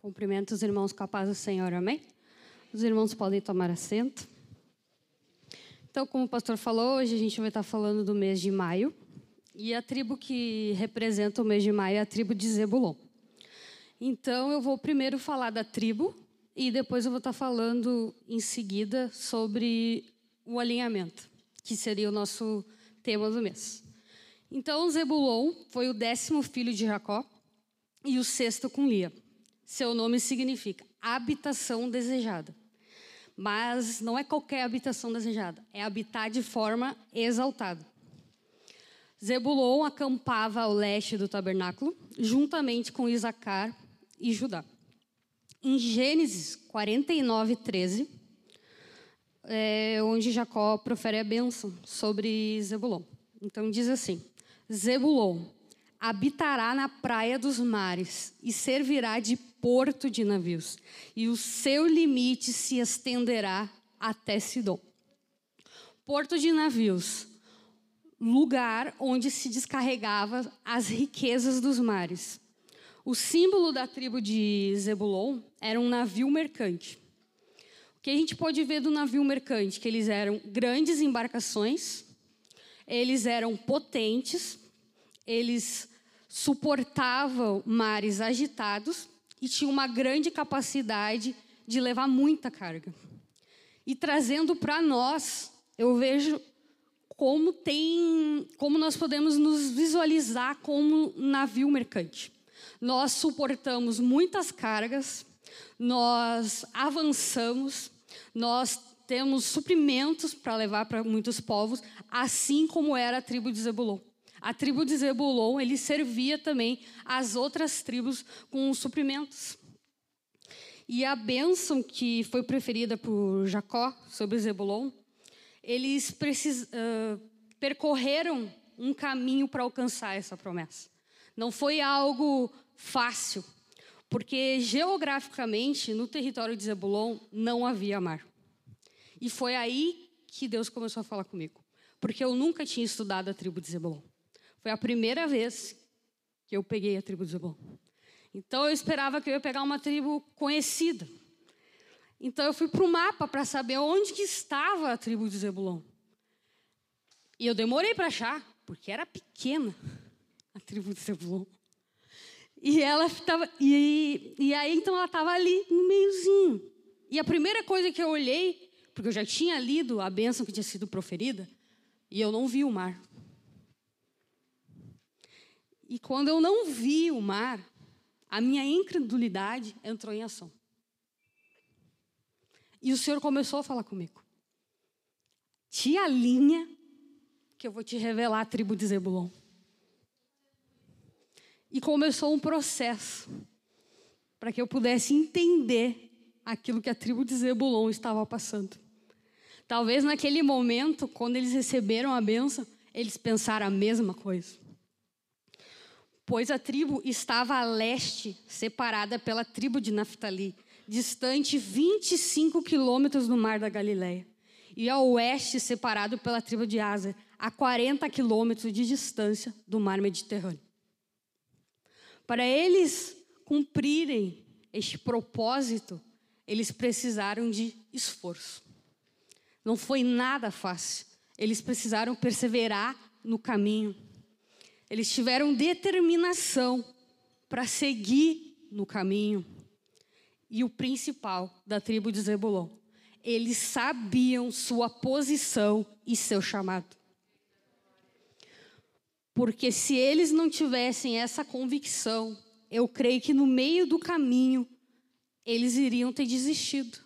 Cumprimento os irmãos com a paz do Senhor, amém? Os irmãos podem tomar assento. Então, como o pastor falou, hoje a gente vai estar falando do mês de maio. E a tribo que representa o mês de maio é a tribo de Zebulon. Então, eu vou primeiro falar da tribo e depois eu vou estar falando em seguida sobre o alinhamento, que seria o nosso tema do mês. Então, Zebulon foi o décimo filho de Jacó e o sexto com Lia. Seu nome significa habitação desejada. Mas não é qualquer habitação desejada, é habitar de forma exaltada. Zebulon acampava ao leste do tabernáculo, juntamente com Isacar e Judá. Em Gênesis 49, 13, é onde Jacó profere a bênção sobre Zebulon. Então diz assim: Zebulon habitará na praia dos mares e servirá de porto de navios, e o seu limite se estenderá até Sidom. Porto de navios, lugar onde se descarregava as riquezas dos mares. O símbolo da tribo de Zebulon era um navio mercante. O que a gente pode ver do navio mercante? Que eles eram grandes embarcações, eles eram potentes, eles suportavam mares agitados e tinham uma grande capacidade de levar muita carga. E trazendo para nós, eu vejo como tem, como nós podemos nos visualizar como navio mercante. Nós suportamos muitas cargas, nós avançamos, nós temos suprimentos para levar para muitos povos, assim como era a tribo de Zebulon. A tribo de Zebulon, ele servia também as outras tribos com suprimentos. E a bênção que foi preferida por Jacó sobre Zebulon, eles precis, uh, percorreram um caminho para alcançar essa promessa. Não foi algo fácil, porque geograficamente no território de Zebulon não havia mar. E foi aí que Deus começou a falar comigo, porque eu nunca tinha estudado a tribo de Zebulon. Foi a primeira vez que eu peguei a tribo de Zebulon. Então eu esperava que eu ia pegar uma tribo conhecida. Então eu fui para o mapa para saber onde que estava a tribo de Zebulon. E eu demorei para achar, porque era pequena a tribo de Zebulon. E ela estava e, e aí então ela estava ali no meiozinho. E a primeira coisa que eu olhei, porque eu já tinha lido a bênção que tinha sido proferida, e eu não vi o mar. E quando eu não vi o mar, a minha incredulidade entrou em ação. E o Senhor começou a falar comigo. Te alinha, que eu vou te revelar a tribo de Zebulon. E começou um processo para que eu pudesse entender aquilo que a tribo de Zebulon estava passando. Talvez naquele momento, quando eles receberam a benção, eles pensaram a mesma coisa pois a tribo estava a leste, separada pela tribo de Naftali, distante 25 quilômetros do mar da Galileia, e ao oeste, separado pela tribo de Asa, a 40 quilômetros de distância do mar Mediterrâneo. Para eles cumprirem este propósito, eles precisaram de esforço. Não foi nada fácil. Eles precisaram perseverar no caminho eles tiveram determinação para seguir no caminho. E o principal da tribo de Zebulon, eles sabiam sua posição e seu chamado. Porque se eles não tivessem essa convicção, eu creio que no meio do caminho eles iriam ter desistido.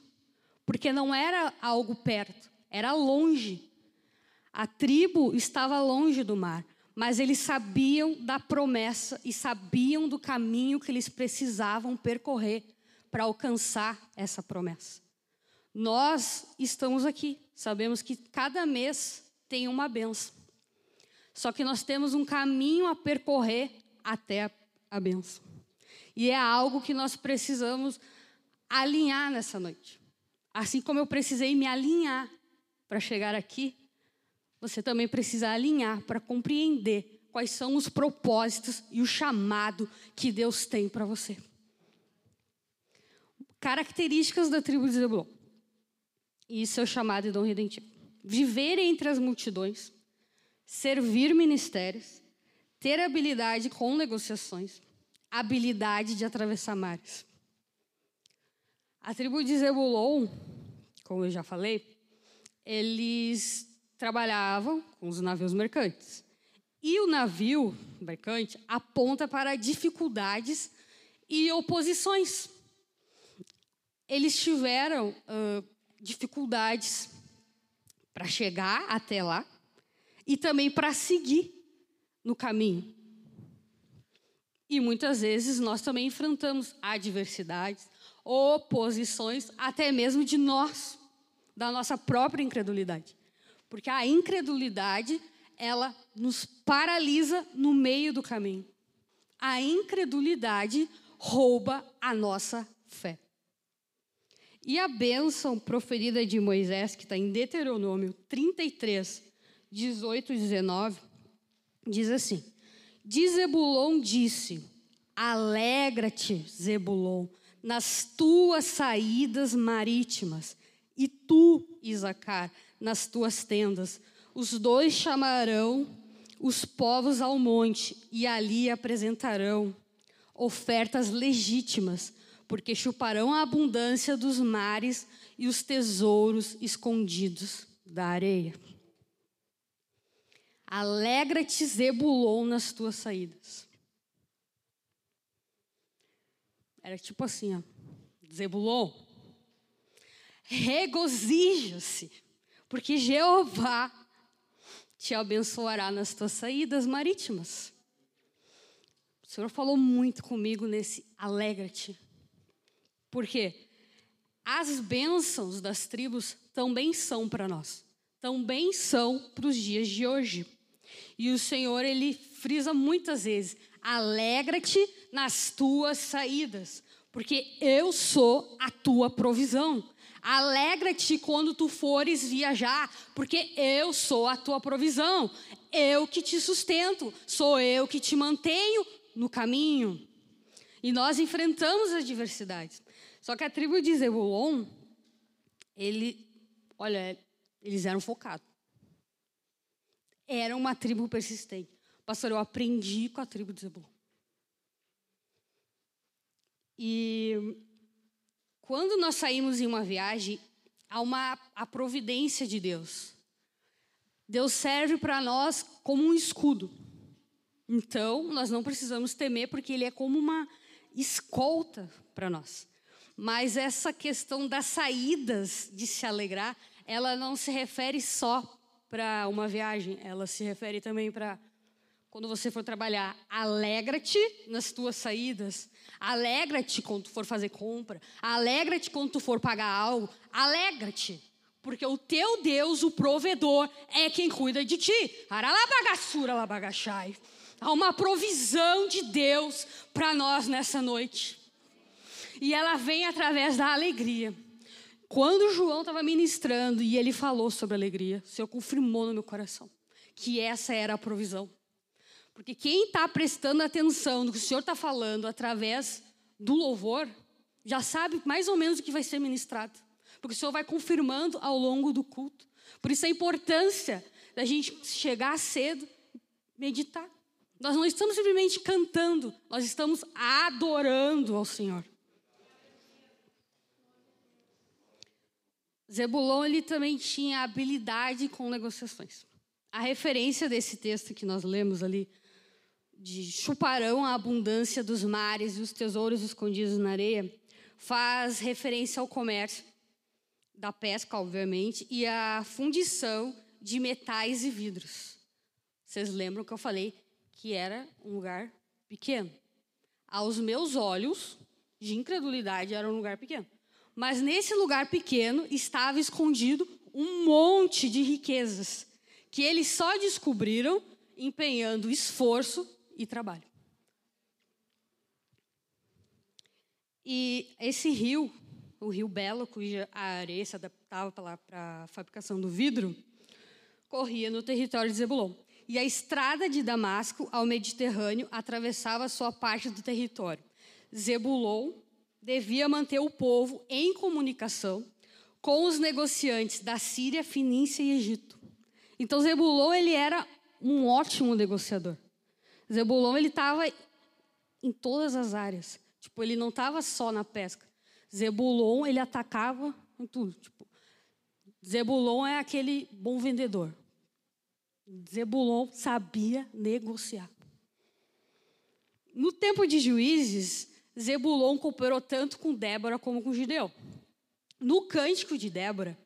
Porque não era algo perto, era longe. A tribo estava longe do mar mas eles sabiam da promessa e sabiam do caminho que eles precisavam percorrer para alcançar essa promessa. Nós estamos aqui, sabemos que cada mês tem uma benção. Só que nós temos um caminho a percorrer até a benção. E é algo que nós precisamos alinhar nessa noite. Assim como eu precisei me alinhar para chegar aqui, você também precisa alinhar para compreender quais são os propósitos e o chamado que Deus tem para você. Características da tribo de Zebulon. Isso é o chamado e dom redentivo. Viver entre as multidões, servir ministérios, ter habilidade com negociações, habilidade de atravessar mares. A tribo de Zebulon, como eu já falei, eles trabalhavam com os navios mercantes. E o navio mercante aponta para dificuldades e oposições. Eles tiveram uh, dificuldades para chegar até lá e também para seguir no caminho. E muitas vezes nós também enfrentamos adversidades, oposições, até mesmo de nós, da nossa própria incredulidade. Porque a incredulidade ela nos paralisa no meio do caminho. A incredulidade rouba a nossa fé. E a bênção proferida de Moisés, que está em Deuteronômio 33, 18 e 19, diz assim: De Zebulon disse: Alegra-te, Zebulon, nas tuas saídas marítimas, e tu, Isacar, nas tuas tendas, os dois chamarão os povos ao monte e ali apresentarão ofertas legítimas, porque chuparão a abundância dos mares e os tesouros escondidos da areia. Alegra-te, Zebulon, nas tuas saídas. Era tipo assim, ó. Zebulon, regozija-se, porque Jeová te abençoará nas tuas saídas marítimas. O Senhor falou muito comigo nesse alegra-te. Porque as bênçãos das tribos também são para nós. Também são para os dias de hoje. E o Senhor, ele frisa muitas vezes: alegra-te nas tuas saídas, porque eu sou a tua provisão. Alegra-te quando tu fores viajar, porque eu sou a tua provisão. Eu que te sustento, sou eu que te mantenho no caminho. E nós enfrentamos as diversidades. Só que a tribo de Zebulon, ele, olha, eles eram focados. Era uma tribo persistente. Pastor, eu aprendi com a tribo de Zebulon. E quando nós saímos em uma viagem, há uma a providência de Deus. Deus serve para nós como um escudo. Então, nós não precisamos temer, porque Ele é como uma escolta para nós. Mas essa questão das saídas de se alegrar, ela não se refere só para uma viagem, ela se refere também para quando você for trabalhar, alegra-te nas tuas saídas. Alegra-te quando tu for fazer compra. Alegra-te quando tu for pagar algo. Alegra-te. Porque o teu Deus, o provedor, é quem cuida de ti. Aralabagassura labagachai. Há uma provisão de Deus para nós nessa noite. E ela vem através da alegria. Quando João estava ministrando e ele falou sobre alegria, o Senhor confirmou no meu coração que essa era a provisão. Porque quem está prestando atenção no que o Senhor está falando através do louvor, já sabe mais ou menos o que vai ser ministrado. Porque o Senhor vai confirmando ao longo do culto. Por isso a importância da gente chegar cedo e meditar. Nós não estamos simplesmente cantando, nós estamos adorando ao Senhor. Zebulon ele também tinha habilidade com negociações. A referência desse texto que nós lemos ali de chuparão a abundância dos mares e os tesouros escondidos na areia, faz referência ao comércio, da pesca, obviamente, e à fundição de metais e vidros. Vocês lembram que eu falei que era um lugar pequeno? Aos meus olhos, de incredulidade, era um lugar pequeno. Mas nesse lugar pequeno estava escondido um monte de riquezas que eles só descobriram empenhando esforço e trabalho. E esse rio, o rio Belo, cuja areia se adaptava para a fabricação do vidro, corria no território de Zebulon. E a estrada de Damasco ao Mediterrâneo atravessava sua parte do território. Zebulon, devia manter o povo em comunicação com os negociantes da Síria, Finícia e Egito. Então Zebulon ele era um ótimo negociador. Zebulon ele estava em todas as áreas. Tipo, ele não estava só na pesca. Zebulon ele atacava em tudo. Tipo, Zebulon é aquele bom vendedor. Zebulon sabia negociar. No tempo de juízes, Zebulon cooperou tanto com Débora como com Gideão. No cântico de Débora,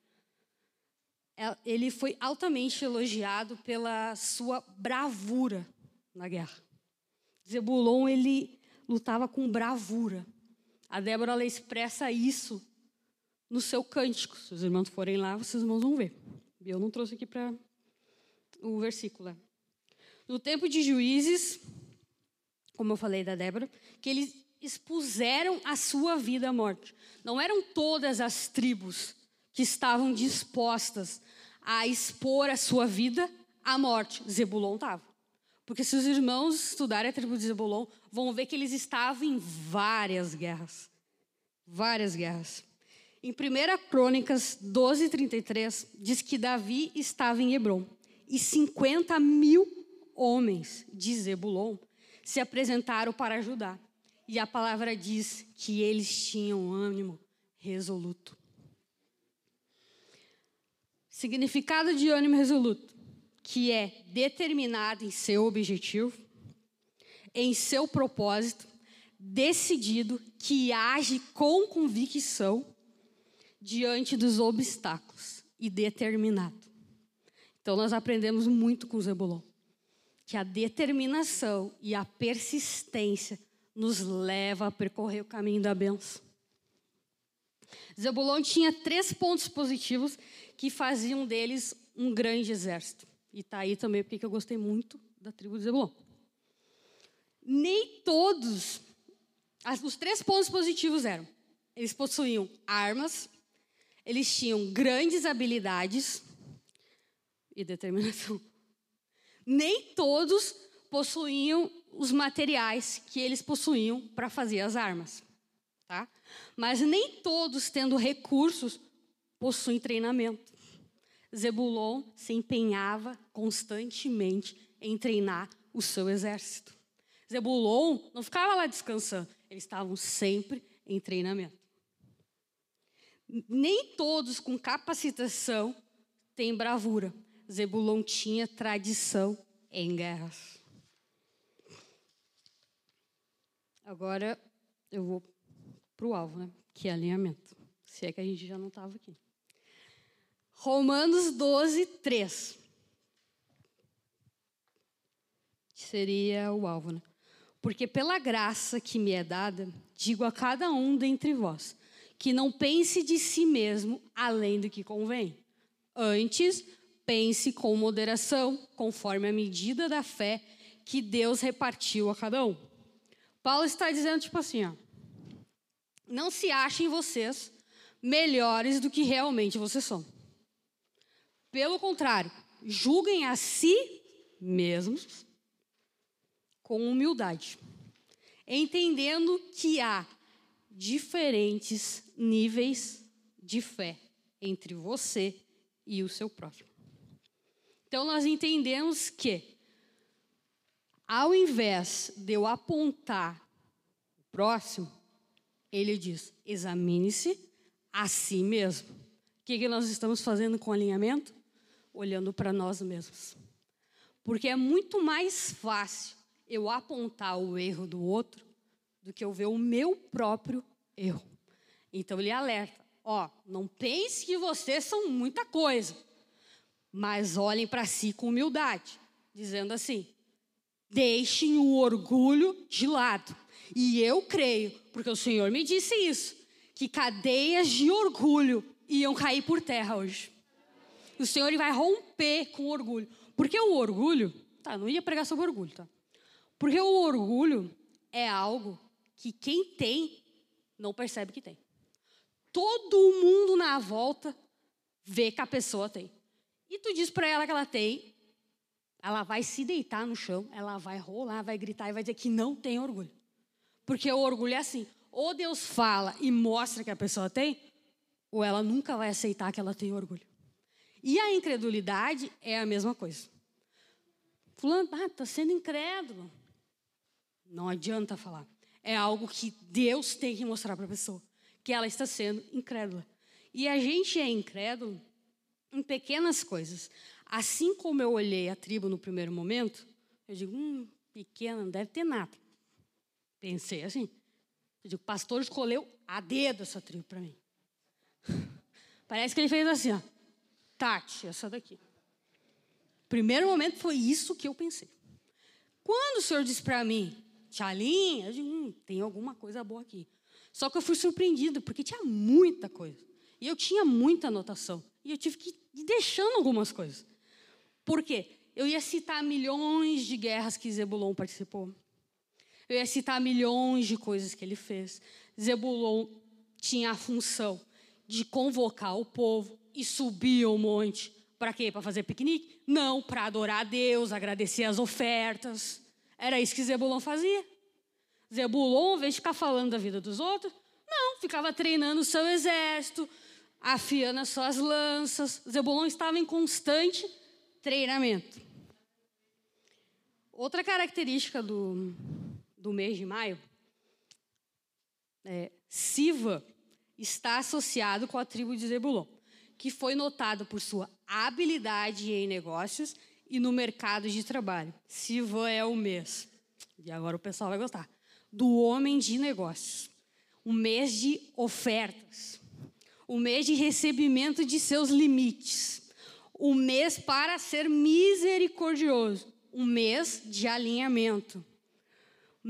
é, ele foi altamente elogiado pela sua bravura na guerra. Zebulon, ele lutava com bravura. A Débora, ela expressa isso no seu cântico. Se os irmãos forem lá, vocês vão ver. Eu não trouxe aqui para o versículo. No tempo de juízes, como eu falei da Débora, que eles expuseram a sua vida à morte. Não eram todas as tribos que estavam dispostas a expor a sua vida à morte. Zebulon estava. Porque se os irmãos estudarem a tribo de Zebulon, vão ver que eles estavam em várias guerras. Várias guerras. Em 1 Crônicas 12, 33, diz que Davi estava em Hebron e 50 mil homens de Zebulon se apresentaram para ajudar. E a palavra diz que eles tinham ânimo resoluto. Significado de ânimo resoluto, que é determinado em seu objetivo, em seu propósito, decidido, que age com convicção diante dos obstáculos e determinado. Então nós aprendemos muito com Zebulon, que a determinação e a persistência nos leva a percorrer o caminho da benção. Zebulon tinha três pontos positivos que faziam deles um grande exército. E está aí também porque eu gostei muito da tribo de Zebulon. Nem todos, os três pontos positivos eram: eles possuíam armas, eles tinham grandes habilidades e determinação. Nem todos possuíam os materiais que eles possuíam para fazer as armas. Tá? Mas nem todos, tendo recursos, possuem treinamento. Zebulon se empenhava constantemente em treinar o seu exército. Zebulon não ficava lá descansando, eles estavam sempre em treinamento. Nem todos com capacitação têm bravura. Zebulon tinha tradição em guerras. Agora eu vou para o alvo, né? que é alinhamento. Se é que a gente já não estava aqui. Romanos 12, 3. Seria o alvo, né? Porque pela graça que me é dada, digo a cada um dentre vós, que não pense de si mesmo além do que convém. Antes, pense com moderação, conforme a medida da fé que Deus repartiu a cada um. Paulo está dizendo, tipo assim, ó, não se achem vocês melhores do que realmente vocês são. Pelo contrário, julguem a si mesmos com humildade, entendendo que há diferentes níveis de fé entre você e o seu próximo. Então nós entendemos que ao invés de eu apontar o próximo, ele diz: examine-se a si mesmo. O que, que nós estamos fazendo com alinhamento? Olhando para nós mesmos. Porque é muito mais fácil eu apontar o erro do outro do que eu ver o meu próprio erro. Então ele alerta: ó, não pense que vocês são muita coisa, mas olhem para si com humildade, dizendo assim: Deixem o orgulho de lado. E eu creio, porque o Senhor me disse isso, que cadeias de orgulho iam cair por terra hoje. O Senhor vai romper com o orgulho. Porque o orgulho, tá, não ia pregar sobre orgulho, tá? Porque o orgulho é algo que quem tem não percebe que tem. Todo mundo na volta vê que a pessoa tem. E tu diz para ela que ela tem, ela vai se deitar no chão, ela vai rolar, vai gritar e vai dizer que não tem orgulho. Porque o orgulho é assim. ou Deus fala e mostra que a pessoa tem, ou ela nunca vai aceitar que ela tem orgulho. E a incredulidade é a mesma coisa. Fulano, ah, está sendo incrédulo. Não adianta falar. É algo que Deus tem que mostrar para a pessoa, que ela está sendo incrédula. E a gente é incrédulo em pequenas coisas. Assim como eu olhei a tribo no primeiro momento, eu digo, hum, pequena, não deve ter nada. Pensei assim. Eu digo, o pastor escolheu a dedo essa tribo para mim. Parece que ele fez assim, ó. Tati, essa daqui. Primeiro momento foi isso que eu pensei. Quando o senhor disse para mim, Tchalim, eu digo, hum, tem alguma coisa boa aqui. Só que eu fui surpreendido, porque tinha muita coisa. E eu tinha muita anotação. E eu tive que ir deixando algumas coisas. Por quê? Eu ia citar milhões de guerras que Zebulon participou. Eu ia citar milhões de coisas que ele fez. Zebulon tinha a função de convocar o povo e subir o monte. Para quê? Para fazer piquenique? Não, para adorar a Deus, agradecer as ofertas. Era isso que Zebulon fazia. Zebulon, ao invés de ficar falando da vida dos outros, não, ficava treinando o seu exército, afiando as suas lanças. Zebulon estava em constante treinamento. Outra característica do, do mês de maio é Siva está associado com a tribo de Zebulon, que foi notado por sua habilidade em negócios e no mercado de trabalho. Siva é o mês, e agora o pessoal vai gostar, do homem de negócios. O mês de ofertas. O mês de recebimento de seus limites. O mês para ser misericordioso. Um mês de alinhamento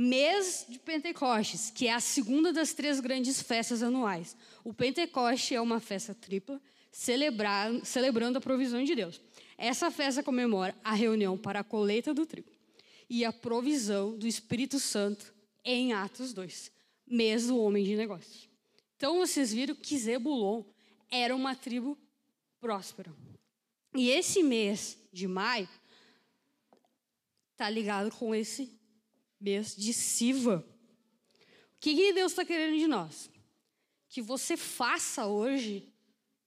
mês de Pentecostes, que é a segunda das três grandes festas anuais. O Pentecoste é uma festa tripla, celebrando a provisão de Deus. Essa festa comemora a reunião para a colheita do trigo e a provisão do Espírito Santo em Atos 2, mês do homem de negócios. Então vocês viram que Zebulon era uma tribo próspera. E esse mês de maio está ligado com esse mês de Siva. O que, que Deus está querendo de nós? Que você faça hoje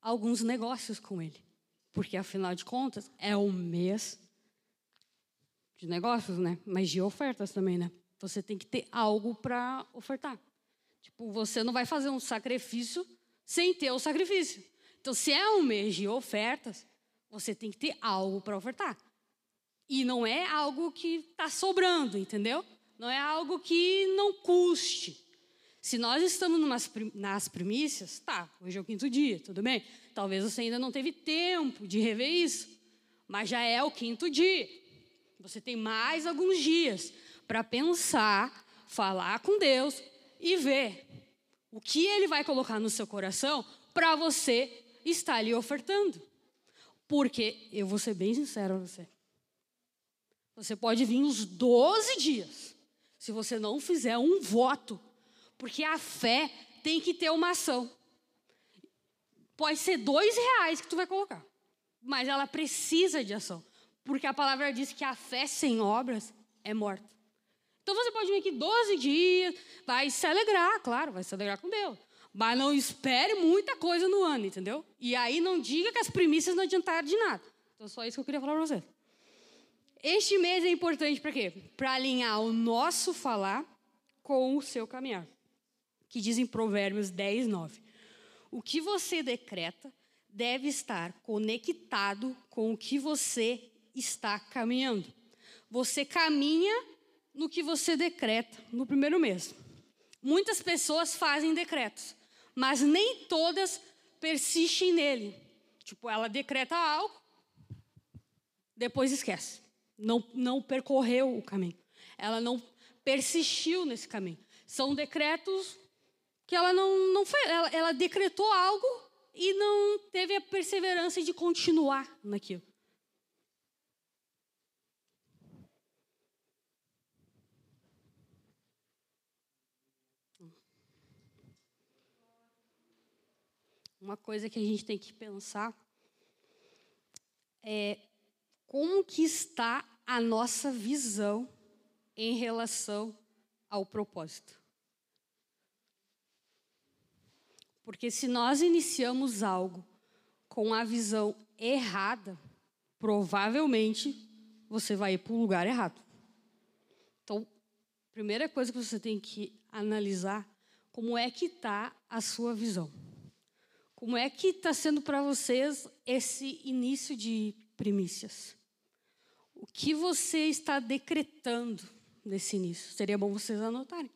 alguns negócios com Ele. Porque, afinal de contas, é um mês de negócios, né? Mas de ofertas também, né? Você tem que ter algo para ofertar. Tipo, você não vai fazer um sacrifício sem ter o sacrifício. Então, se é um mês de ofertas, você tem que ter algo para ofertar. E não é algo que está sobrando, entendeu? não é algo que não custe. Se nós estamos numas, nas primícias, tá, hoje é o quinto dia, tudo bem? Talvez você ainda não teve tempo de rever isso, mas já é o quinto dia. Você tem mais alguns dias para pensar, falar com Deus e ver o que Ele vai colocar no seu coração para você estar ali ofertando. Porque eu vou ser bem sincero a você. Você pode vir uns 12 dias se você não fizer um voto, porque a fé tem que ter uma ação. Pode ser dois reais que tu vai colocar, mas ela precisa de ação, porque a palavra diz que a fé sem obras é morta. Então você pode vir aqui 12 dias, vai se alegrar, claro, vai se alegrar com Deus. Mas não espere muita coisa no ano, entendeu? E aí não diga que as primícias não adiantaram de nada. Então, só isso que eu queria falar para você. Este mês é importante para quê? Para alinhar o nosso falar com o seu caminhar. Que diz em Provérbios 10, 9. O que você decreta deve estar conectado com o que você está caminhando. Você caminha no que você decreta no primeiro mês. Muitas pessoas fazem decretos, mas nem todas persistem nele. Tipo, ela decreta algo, depois esquece não, não percorreu o caminho. Ela não persistiu nesse caminho. São decretos que ela não, não foi. Ela, ela decretou algo e não teve a perseverança de continuar naquilo. Uma coisa que a gente tem que pensar é como que está a nossa visão em relação ao propósito. Porque se nós iniciamos algo com a visão errada, provavelmente você vai ir para o lugar errado. Então, primeira coisa que você tem que analisar como é que está a sua visão. Como é que está sendo para vocês esse início de primícias? O que você está decretando nesse início? Seria bom vocês anotarem.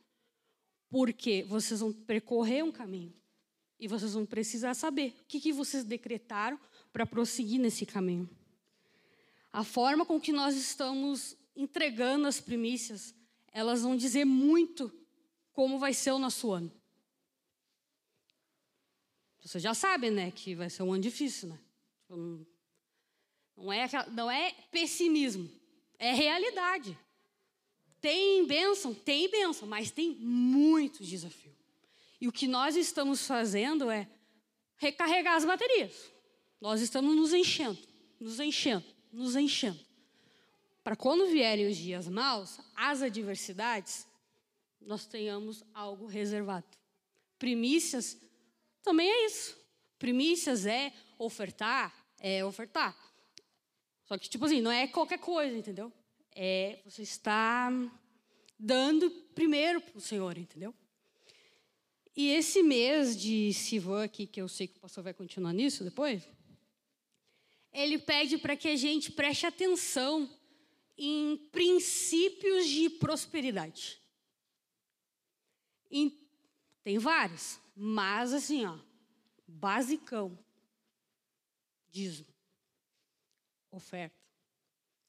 Porque vocês vão percorrer um caminho. E vocês vão precisar saber o que, que vocês decretaram para prosseguir nesse caminho. A forma com que nós estamos entregando as primícias, elas vão dizer muito como vai ser o nosso ano. Você já sabe, né, que vai ser um ano difícil, né? Tipo, não é, não é pessimismo, é realidade. Tem bênção? Tem bênção, mas tem muito desafio. E o que nós estamos fazendo é recarregar as baterias. Nós estamos nos enchendo, nos enchendo, nos enchendo. Para quando vierem os dias maus, as adversidades, nós tenhamos algo reservado. Primícias também é isso. Primícias é ofertar, é ofertar. Só que, tipo assim, não é qualquer coisa, entendeu? É você está dando primeiro para o Senhor, entendeu? E esse mês de Sivan aqui, que eu sei que o pastor vai continuar nisso depois, ele pede para que a gente preste atenção em princípios de prosperidade. Tem vários, mas assim, ó, basicão, dízimo, oferta.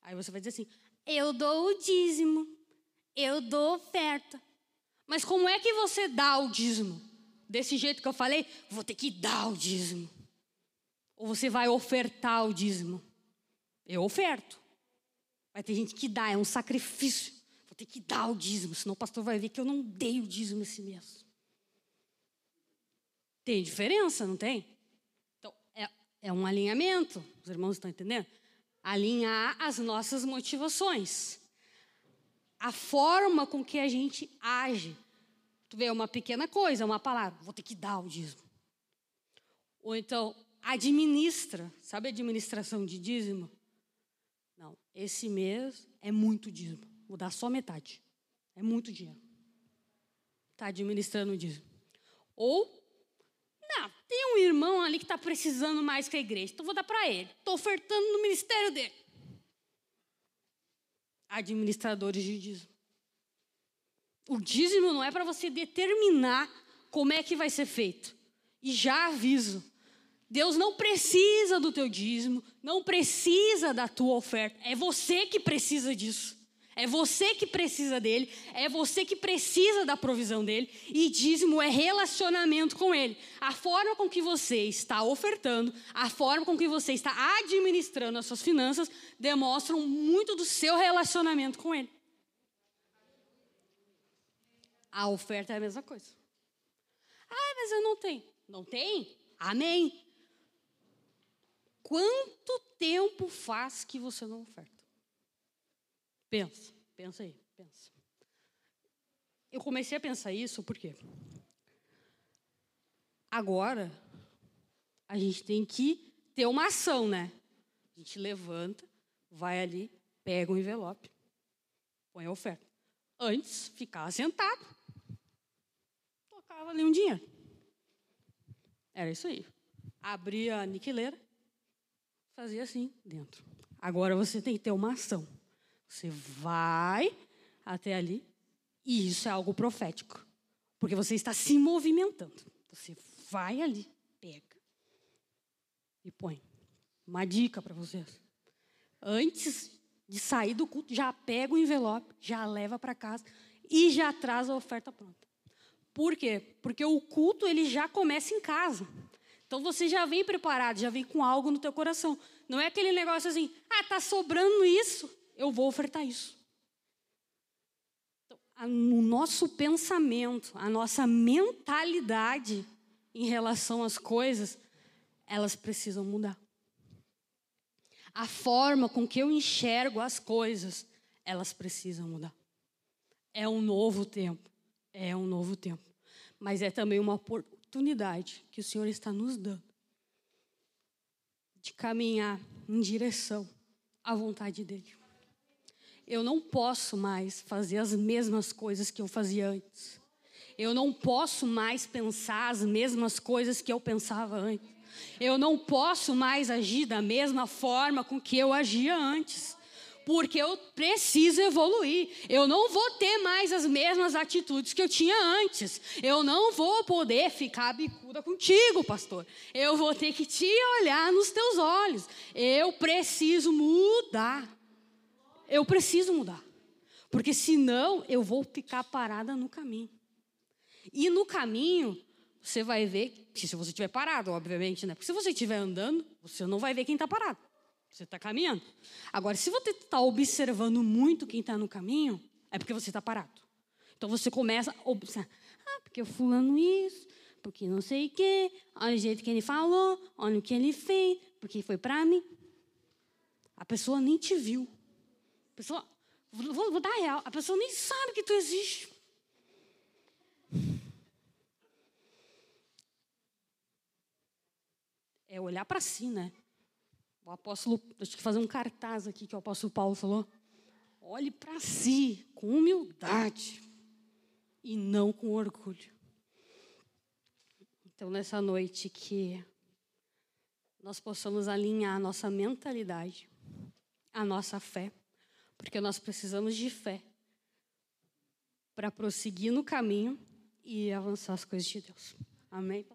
Aí você vai dizer assim: eu dou o dízimo, eu dou oferta. Mas como é que você dá o dízimo? Desse jeito que eu falei, vou ter que dar o dízimo. Ou você vai ofertar o dízimo? Eu oferto. Vai ter gente que dá, é um sacrifício. Vou ter que dar o dízimo, senão o pastor vai ver que eu não dei o dízimo esse mês. Tem diferença, não tem? Então, é, é um alinhamento. Os irmãos estão entendendo? Alinhar as nossas motivações a forma com que a gente age. Tu vê, uma pequena coisa, uma palavra, vou ter que dar o dízimo. Ou então, administra, sabe a administração de dízimo? Não, esse mês é muito dízimo, vou dar só metade. É muito dinheiro. Está administrando o dízimo. Ou, não, tem um irmão ali que está precisando mais que a igreja, então vou dar para ele. Estou ofertando no ministério dele administradores de dízimo. O dízimo não é para você determinar como é que vai ser feito. E já aviso, Deus não precisa do teu dízimo, não precisa da tua oferta. É você que precisa disso. É você que precisa dele, é você que precisa da provisão dele, e dízimo é relacionamento com ele. A forma com que você está ofertando, a forma com que você está administrando as suas finanças, demonstram muito do seu relacionamento com ele. A oferta é a mesma coisa. Ah, mas eu não tenho. Não tem? Amém. Quanto tempo faz que você não oferta? Pensa, pensa aí, pensa. Eu comecei a pensar isso porque agora a gente tem que ter uma ação, né? A gente levanta, vai ali, pega um envelope, põe a oferta. Antes, ficava sentado, tocava ali um dinheiro. Era isso aí. Abria a aniquileira, fazia assim dentro. Agora você tem que ter uma ação. Você vai até ali e isso é algo profético. Porque você está se movimentando. Você vai ali, pega e põe. Uma dica para vocês. Antes de sair do culto, já pega o envelope, já leva para casa e já traz a oferta pronta. Por quê? Porque o culto ele já começa em casa. Então você já vem preparado, já vem com algo no teu coração. Não é aquele negócio assim, ah, tá sobrando isso eu vou ofertar isso. Então, o nosso pensamento, a nossa mentalidade em relação às coisas, elas precisam mudar. A forma com que eu enxergo as coisas, elas precisam mudar. É um novo tempo. É um novo tempo. Mas é também uma oportunidade que o Senhor está nos dando de caminhar em direção à vontade dEle. Eu não posso mais fazer as mesmas coisas que eu fazia antes. Eu não posso mais pensar as mesmas coisas que eu pensava antes. Eu não posso mais agir da mesma forma com que eu agia antes porque eu preciso evoluir. Eu não vou ter mais as mesmas atitudes que eu tinha antes. Eu não vou poder ficar bicuda contigo, pastor. Eu vou ter que te olhar nos teus olhos. Eu preciso mudar. Eu preciso mudar. Porque senão eu vou ficar parada no caminho. E no caminho, você vai ver, se você estiver parado, obviamente, né? Porque se você estiver andando, você não vai ver quem está parado. Você está caminhando. Agora, se você está observando muito quem está no caminho, é porque você está parado. Então você começa a observar. Ah, porque o fulano isso, porque não sei o quê, olha o jeito que ele falou, olha o que ele fez, porque foi para mim. A pessoa nem te viu. A pessoa, vou, vou dar real, a pessoa nem sabe que tu existe. É olhar para si, né? O apóstolo, deixa eu fazer um cartaz aqui que o apóstolo Paulo falou. Olhe para si com humildade e não com orgulho. Então, nessa noite, que nós possamos alinhar a nossa mentalidade, a nossa fé, porque nós precisamos de fé para prosseguir no caminho e avançar as coisas de Deus. Amém?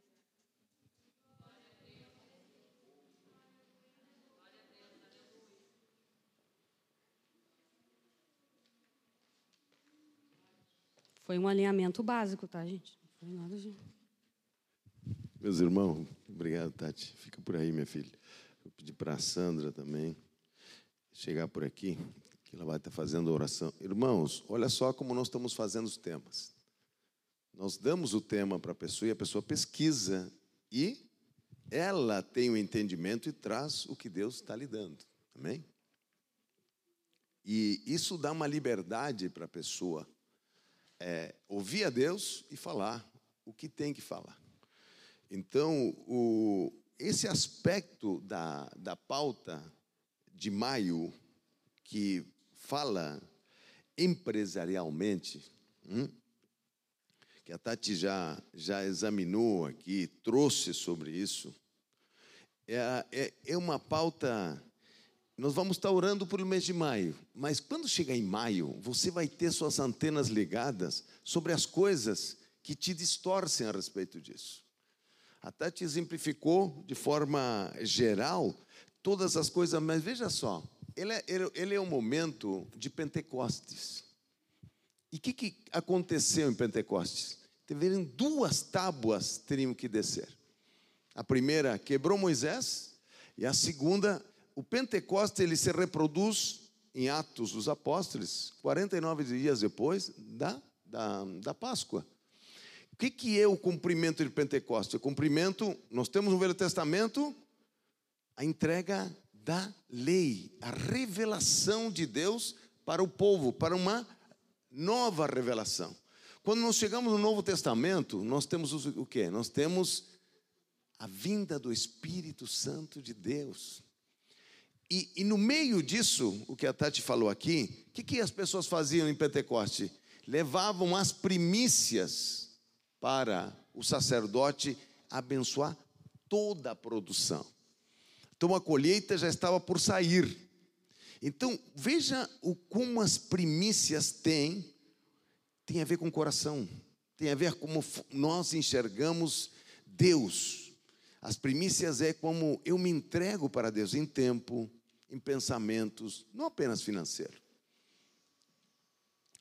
Foi um alinhamento básico, tá, gente? Não foi nada de... Meus irmãos, obrigado, Tati. Fica por aí, minha filha. Vou pedir para a Sandra também chegar por aqui, que ela vai estar fazendo oração. Irmãos, olha só como nós estamos fazendo os temas. Nós damos o tema para a pessoa e a pessoa pesquisa e ela tem o entendimento e traz o que Deus está lhe dando. Amém? E isso dá uma liberdade para a pessoa é, ouvir a Deus e falar o que tem que falar. Então, o, esse aspecto da, da pauta de maio, que fala empresarialmente, hum, que a Tati já, já examinou aqui, trouxe sobre isso, é, é, é uma pauta nós vamos estar orando por o mês de maio, mas quando chegar em maio, você vai ter suas antenas ligadas sobre as coisas que te distorcem a respeito disso. A Tati exemplificou de forma geral todas as coisas, mas veja só, ele é, ele é um momento de Pentecostes. E o que, que aconteceu em Pentecostes? Tiveram duas tábuas teriam que descer. A primeira quebrou Moisés, e a segunda o Pentecostes ele se reproduz em Atos dos Apóstolos, 49 dias depois da, da, da Páscoa. O que, que é o cumprimento de Pentecostes? O cumprimento, nós temos no Velho Testamento a entrega da lei, a revelação de Deus para o povo, para uma nova revelação. Quando nós chegamos no Novo Testamento, nós temos o que? Nós temos a vinda do Espírito Santo de Deus. E, e, no meio disso, o que a Tati falou aqui, o que, que as pessoas faziam em Pentecoste? Levavam as primícias para o sacerdote abençoar toda a produção. Então a colheita já estava por sair. Então veja o como as primícias têm tem a ver com o coração, tem a ver como nós enxergamos Deus. As primícias é como eu me entrego para Deus em tempo, em pensamentos, não apenas financeiro.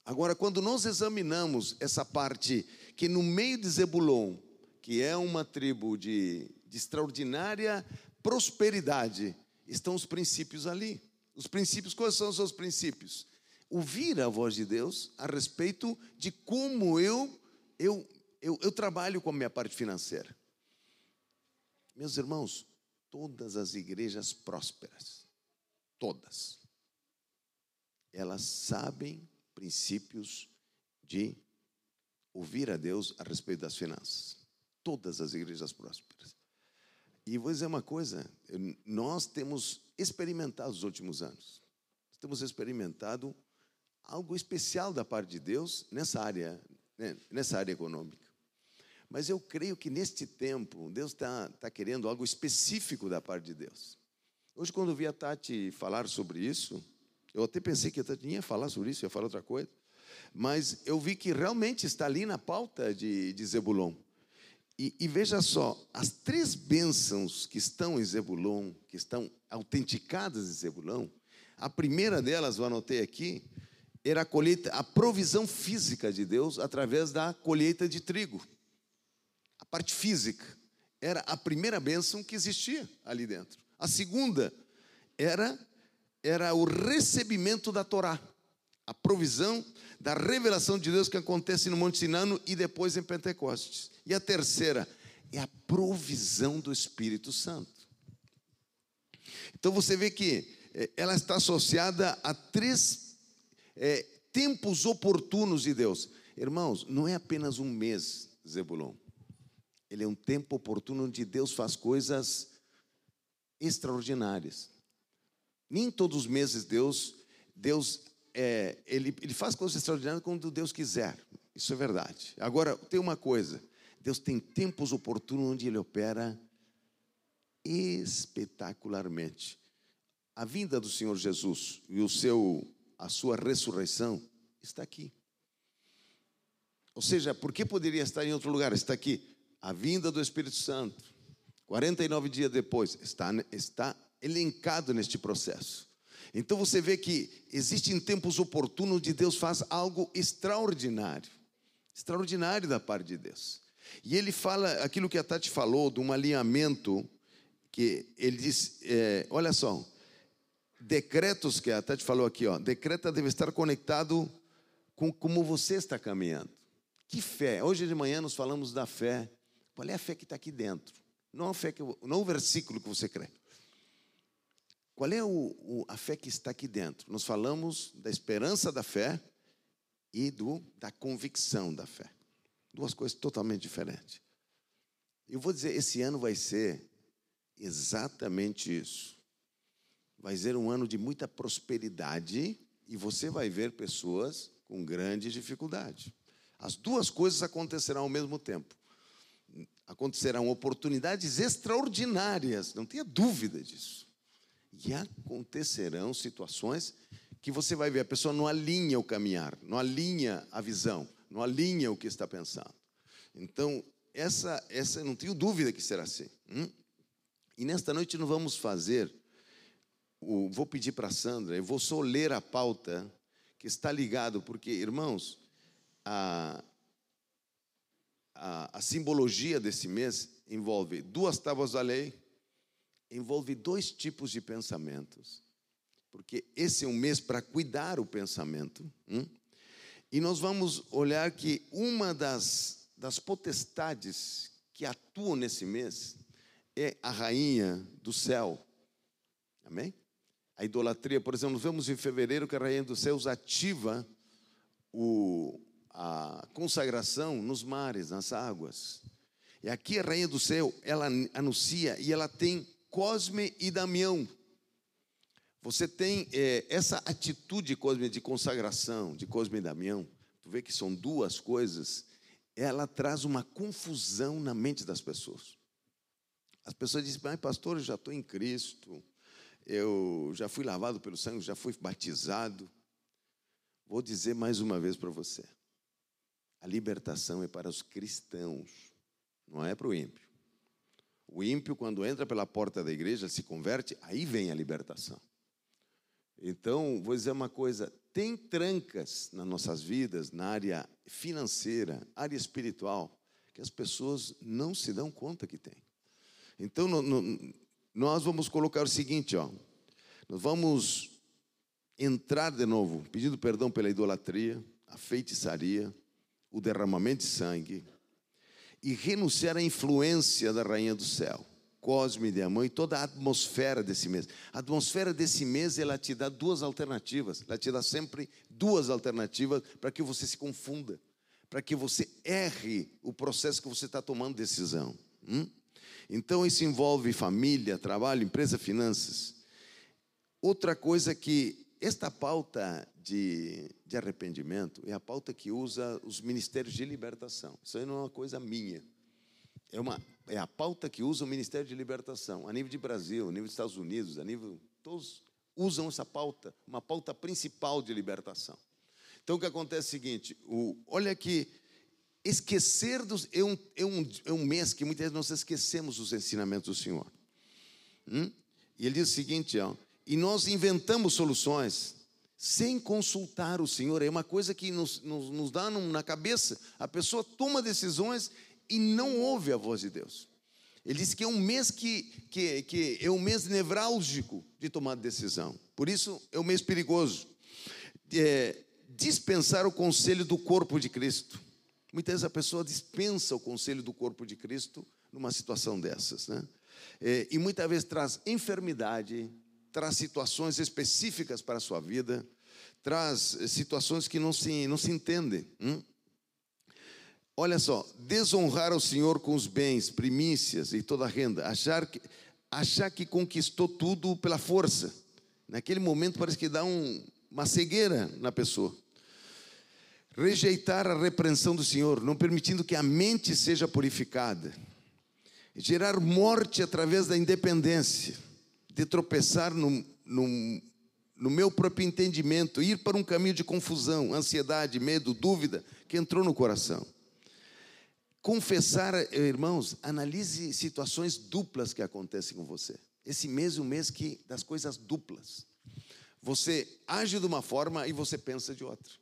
Agora, quando nós examinamos essa parte que no meio de Zebulon, que é uma tribo de, de extraordinária prosperidade, estão os princípios ali. Os princípios, quais são os seus princípios? Ouvir a voz de Deus a respeito de como eu, eu, eu, eu trabalho com a minha parte financeira. Meus irmãos, todas as igrejas prósperas, todas, elas sabem princípios de ouvir a Deus a respeito das finanças. todas as igrejas prósperas. E vou dizer uma coisa: nós temos experimentado nos últimos anos, temos experimentado algo especial da parte de Deus nessa área, né, nessa área econômica. Mas eu creio que neste tempo, Deus está tá querendo algo específico da parte de Deus. Hoje, quando eu vi a Tati falar sobre isso, eu até pensei que a Tati ia falar sobre isso, ia falar outra coisa. Mas eu vi que realmente está ali na pauta de, de Zebulon. E, e, veja só, as três bênçãos que estão em Zebulon, que estão autenticadas em Zebulon, a primeira delas, eu anotei aqui, era a colheita, a provisão física de Deus através da colheita de trigo parte física, era a primeira bênção que existia ali dentro. A segunda era, era o recebimento da Torá, a provisão da revelação de Deus que acontece no Monte Sinano e depois em Pentecostes. E a terceira é a provisão do Espírito Santo. Então você vê que eh, ela está associada a três é, tempos oportunos de Deus. Irmãos, não é apenas um mês, Zebulon. Ele é um tempo oportuno onde Deus faz coisas extraordinárias. Nem todos os meses Deus, Deus é, ele, ele faz coisas extraordinárias quando Deus quiser. Isso é verdade. Agora, tem uma coisa: Deus tem tempos oportunos onde Ele opera espetacularmente. A vinda do Senhor Jesus e o seu, a sua ressurreição está aqui. Ou seja, por que poderia estar em outro lugar? Está aqui a vinda do Espírito Santo, 49 dias depois, está, está elencado neste processo. Então você vê que existem tempos oportunos onde Deus faz algo extraordinário, extraordinário da parte de Deus. E ele fala aquilo que a Tati falou, de um alinhamento, que ele diz: é, olha só, decretos que a Tati falou aqui, ó, decreta deve estar conectado com como você está caminhando. Que fé? Hoje de manhã nós falamos da fé qual é a fé que está aqui dentro? Não a fé que, não o versículo que você crê. Qual é o, o, a fé que está aqui dentro? Nós falamos da esperança da fé e do, da convicção da fé. Duas coisas totalmente diferentes. Eu vou dizer, esse ano vai ser exatamente isso. Vai ser um ano de muita prosperidade e você vai ver pessoas com grande dificuldade. As duas coisas acontecerão ao mesmo tempo acontecerão oportunidades extraordinárias, não tenha dúvida disso. E acontecerão situações que você vai ver, a pessoa não alinha o caminhar, não alinha a visão, não alinha o que está pensando. Então, essa, essa não tenho dúvida que será assim. Hum? E nesta noite nós vamos fazer, o, vou pedir para a Sandra, eu vou só ler a pauta que está ligado, porque, irmãos, a, a, a simbologia desse mês envolve duas tábuas da lei, envolve dois tipos de pensamentos, porque esse é um mês para cuidar o pensamento. Hum? E nós vamos olhar que uma das, das potestades que atuam nesse mês é a rainha do céu. Amém? A idolatria, por exemplo, vemos em fevereiro que a rainha dos céus ativa o, a consagração nos mares, nas águas. E aqui a rainha do céu, ela anuncia e ela tem Cosme e Damião. Você tem é, essa atitude Cosme de consagração, de Cosme e Damião. Tu vê que são duas coisas. Ela traz uma confusão na mente das pessoas. As pessoas dizem, mas pastor, eu já estou em Cristo, eu já fui lavado pelo sangue, já fui batizado. Vou dizer mais uma vez para você. A libertação é para os cristãos, não é para o ímpio. O ímpio, quando entra pela porta da igreja, se converte, aí vem a libertação. Então, vou dizer uma coisa: tem trancas nas nossas vidas, na área financeira, área espiritual, que as pessoas não se dão conta que tem. Então, no, no, nós vamos colocar o seguinte: ó, nós vamos entrar de novo, pedindo perdão pela idolatria, a feitiçaria, o derramamento de sangue e renunciar à influência da rainha do céu, Cosme de Amã e toda a atmosfera desse mês. A atmosfera desse mês ela te dá duas alternativas, ela te dá sempre duas alternativas para que você se confunda, para que você erre o processo que você está tomando decisão. Hum? Então, isso envolve família, trabalho, empresa, finanças. Outra coisa que esta pauta de, de arrependimento é a pauta que usa os ministérios de libertação. Isso aí não é uma coisa minha. É, uma, é a pauta que usa o Ministério de Libertação, a nível de Brasil, a nível dos Estados Unidos, a nível. Todos usam essa pauta, uma pauta principal de libertação. Então o que acontece é o seguinte: o, olha que esquecer dos. É um, é, um, é um mês que muitas vezes nós esquecemos os ensinamentos do Senhor. Hum? E ele diz o seguinte: ó, e nós inventamos soluções sem consultar o Senhor. É uma coisa que nos, nos, nos dá na cabeça. A pessoa toma decisões e não ouve a voz de Deus. Ele diz que é um mês que, que, que é um mês nevrálgico de tomar decisão. Por isso é um mês perigoso. É, dispensar o conselho do corpo de Cristo. Muitas vezes a pessoa dispensa o conselho do corpo de Cristo numa situação dessas, né? É, e muitas vezes traz enfermidade, traz situações específicas para a sua vida, traz situações que não se, não se entendem. Hum? Olha só, desonrar o Senhor com os bens, primícias e toda a renda, achar que, achar que conquistou tudo pela força. Naquele momento parece que dá um, uma cegueira na pessoa. Rejeitar a repreensão do Senhor, não permitindo que a mente seja purificada. Gerar morte através da independência, de tropeçar no, no, no meu próprio entendimento, ir para um caminho de confusão, ansiedade, medo, dúvida que entrou no coração. Confessar, irmãos, analise situações duplas que acontecem com você. Esse mês é um mês que das coisas duplas. Você age de uma forma e você pensa de outra.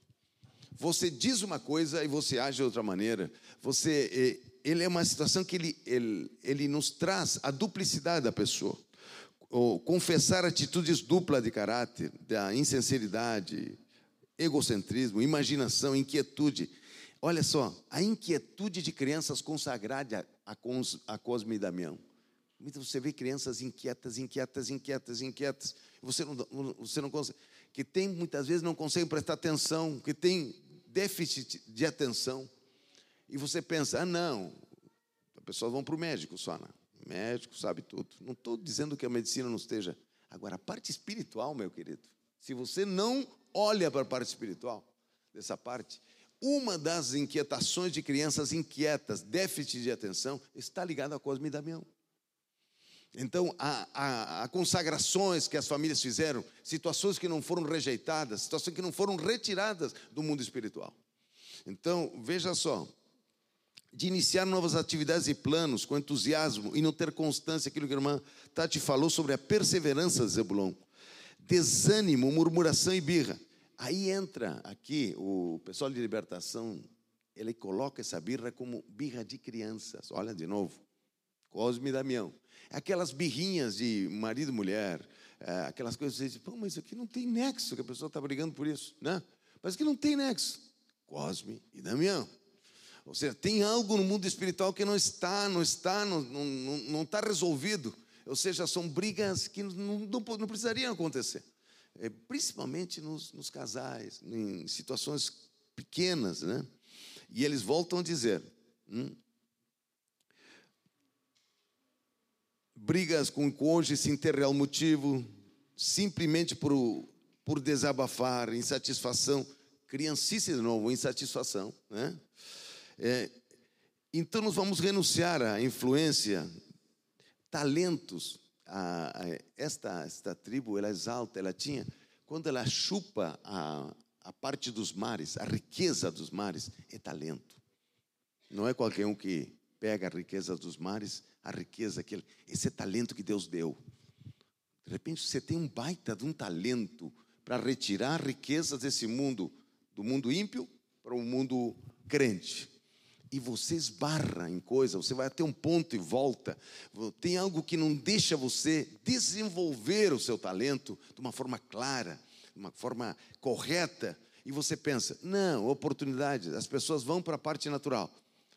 Você diz uma coisa e você age de outra maneira. Você, eh, ele é uma situação que ele, ele, ele nos traz a duplicidade da pessoa. Ou confessar atitudes duplas de caráter, da insinceridade, egocentrismo, imaginação, inquietude Olha só, a inquietude de crianças consagradas a, a, a Cosme e Damião. Você vê crianças inquietas, inquietas, inquietas, inquietas. Você não, você não consegue. Que tem, muitas vezes, não conseguem prestar atenção, que tem déficit de atenção. E você pensa, ah, não, as pessoas vão para o médico só, não. Médico sabe tudo. Não estou dizendo que a medicina não esteja. Agora, a parte espiritual, meu querido, se você não olha para a parte espiritual, dessa parte, uma das inquietações de crianças inquietas, déficit de atenção, está ligada a Cosme e Damião. Então, há, consagrações que as famílias fizeram, situações que não foram rejeitadas, situações que não foram retiradas do mundo espiritual. Então, veja só, de iniciar novas atividades e planos com entusiasmo e não ter constância, aquilo que a irmã Tati falou sobre a perseverança, Zebulon. Desânimo, murmuração e birra. Aí entra aqui o pessoal de libertação, ele coloca essa birra como birra de crianças. Olha de novo, Cosme e Damião. Aquelas birrinhas de marido e mulher, é, aquelas coisas, você diz, Pô, mas aqui não tem nexo, que a pessoa está brigando por isso, né? Mas aqui não tem nexo. Cosme e Damião. Ou seja, tem algo no mundo espiritual que não está, não está, não, não, não está resolvido. Ou seja, são brigas que não, não, não precisariam acontecer é, principalmente nos, nos casais, em situações pequenas, né? E eles voltam a dizer: hum, brigas com o cônjuge sem ter real motivo, simplesmente por, por desabafar, insatisfação, criancice de novo, insatisfação, né? É, então nós vamos renunciar à influência, talentos, a, a, esta, esta tribo, ela exalta, ela tinha, quando ela chupa a, a parte dos mares, a riqueza dos mares, é talento. Não é qualquer um que pega a riqueza dos mares, a riqueza, aquele, esse é talento que Deus deu. De repente você tem um baita de um talento para retirar riquezas desse mundo, do mundo ímpio para o mundo crente e você esbarra em coisa, você vai até um ponto e volta. Tem algo que não deixa você desenvolver o seu talento de uma forma clara, de uma forma correta. E você pensa, não, oportunidade, as pessoas vão para a parte natural.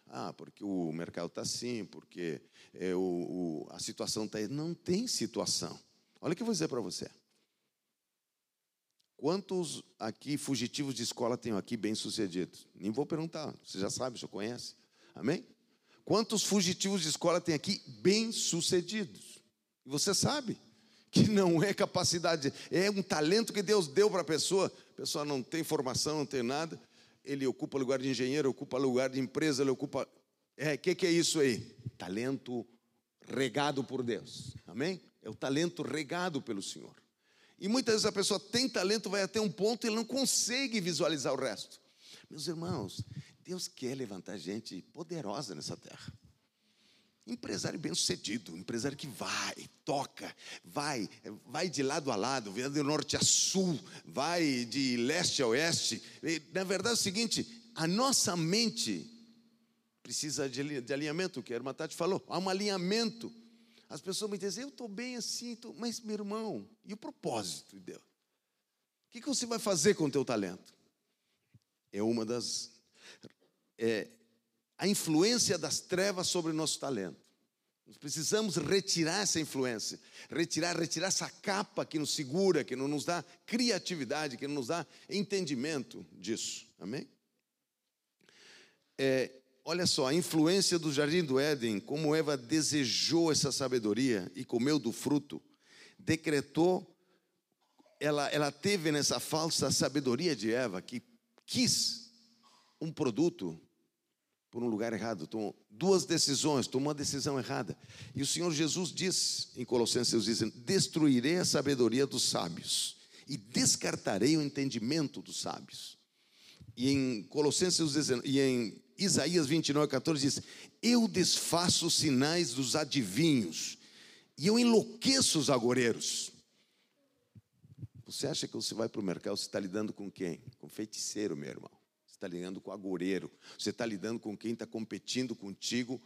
Ah, porque o mercado está assim, porque é, o, o, a situação está aí. Não tem situação. Olha o que eu vou dizer para você. Quantos aqui fugitivos de escola tem aqui bem-sucedidos? Nem vou perguntar, você já sabe, já conhece. Amém? Quantos fugitivos de escola tem aqui bem-sucedidos? E você sabe que não é capacidade, é um talento que Deus deu para a pessoa. A pessoa não tem formação, não tem nada. Ele ocupa lugar de engenheiro, ocupa lugar de empresa, ele ocupa. É, o que, que é isso aí? Talento regado por Deus. Amém? É o talento regado pelo Senhor. E muitas vezes a pessoa tem talento, vai até um ponto e não consegue visualizar o resto. Meus irmãos, Deus quer levantar gente poderosa nessa terra. Empresário bem sucedido, empresário que vai, toca, vai, vai de lado a lado, vai de norte a sul, vai de leste a oeste. E, na verdade é o seguinte: a nossa mente precisa de alinhamento, que a irmã Tati falou, há um alinhamento. As pessoas me dizem, eu estou bem assim, tô... mas meu irmão, e o propósito de Deus? O que, que você vai fazer com o teu talento? É uma das. É, a influência das trevas sobre o nosso talento. Nós precisamos retirar essa influência, retirar, retirar essa capa que nos segura, que não nos dá criatividade, que não nos dá entendimento disso. Amém? É, olha só, a influência do jardim do Éden, como Eva desejou essa sabedoria e comeu do fruto, decretou, ela, ela teve nessa falsa sabedoria de Eva, que quis um produto por um lugar errado, tomou duas decisões, tomou uma decisão errada. E o Senhor Jesus diz em Colossenses, diz, destruirei a sabedoria dos sábios e descartarei o entendimento dos sábios. E em Colossenses e em Isaías 29, 14 diz: Eu desfaço os sinais dos adivinhos e eu enlouqueço os agoureiros. Você acha que você vai para o mercado, você está lidando com quem? Com feiticeiro, meu irmão. Você está lidando com agoureiro. Você está lidando com quem está competindo contigo.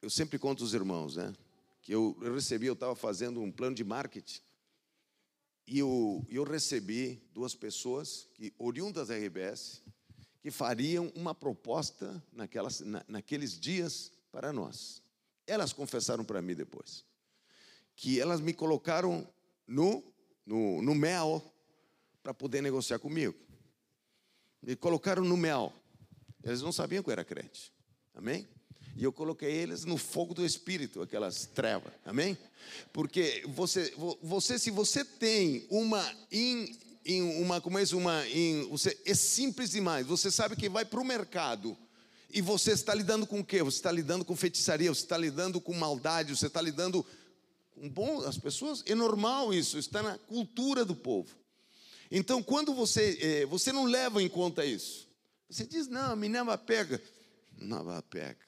Eu sempre conto os irmãos, né? Que eu, eu recebi, eu estava fazendo um plano de marketing. E eu, eu recebi duas pessoas que, oriundas da RBS, que fariam uma proposta naquelas, na, naqueles dias para nós. Elas confessaram para mim depois que elas me colocaram no, no, no mel para poder negociar comigo. Me colocaram no mel. Eles não sabiam que eu era crente. Amém? E eu coloquei eles no fogo do Espírito, aquelas trevas. Amém? Porque você, você se você tem uma in, em uma, como é isso, uma, em, você, é simples demais. Você sabe que vai para o mercado e você está lidando com o quê? Você está lidando com feitiçaria, você está lidando com maldade, você está lidando com bom, as pessoas, é normal isso, está na cultura do povo. Então, quando você, é, você não leva em conta isso, você diz, não, a menina pega. Não, pega.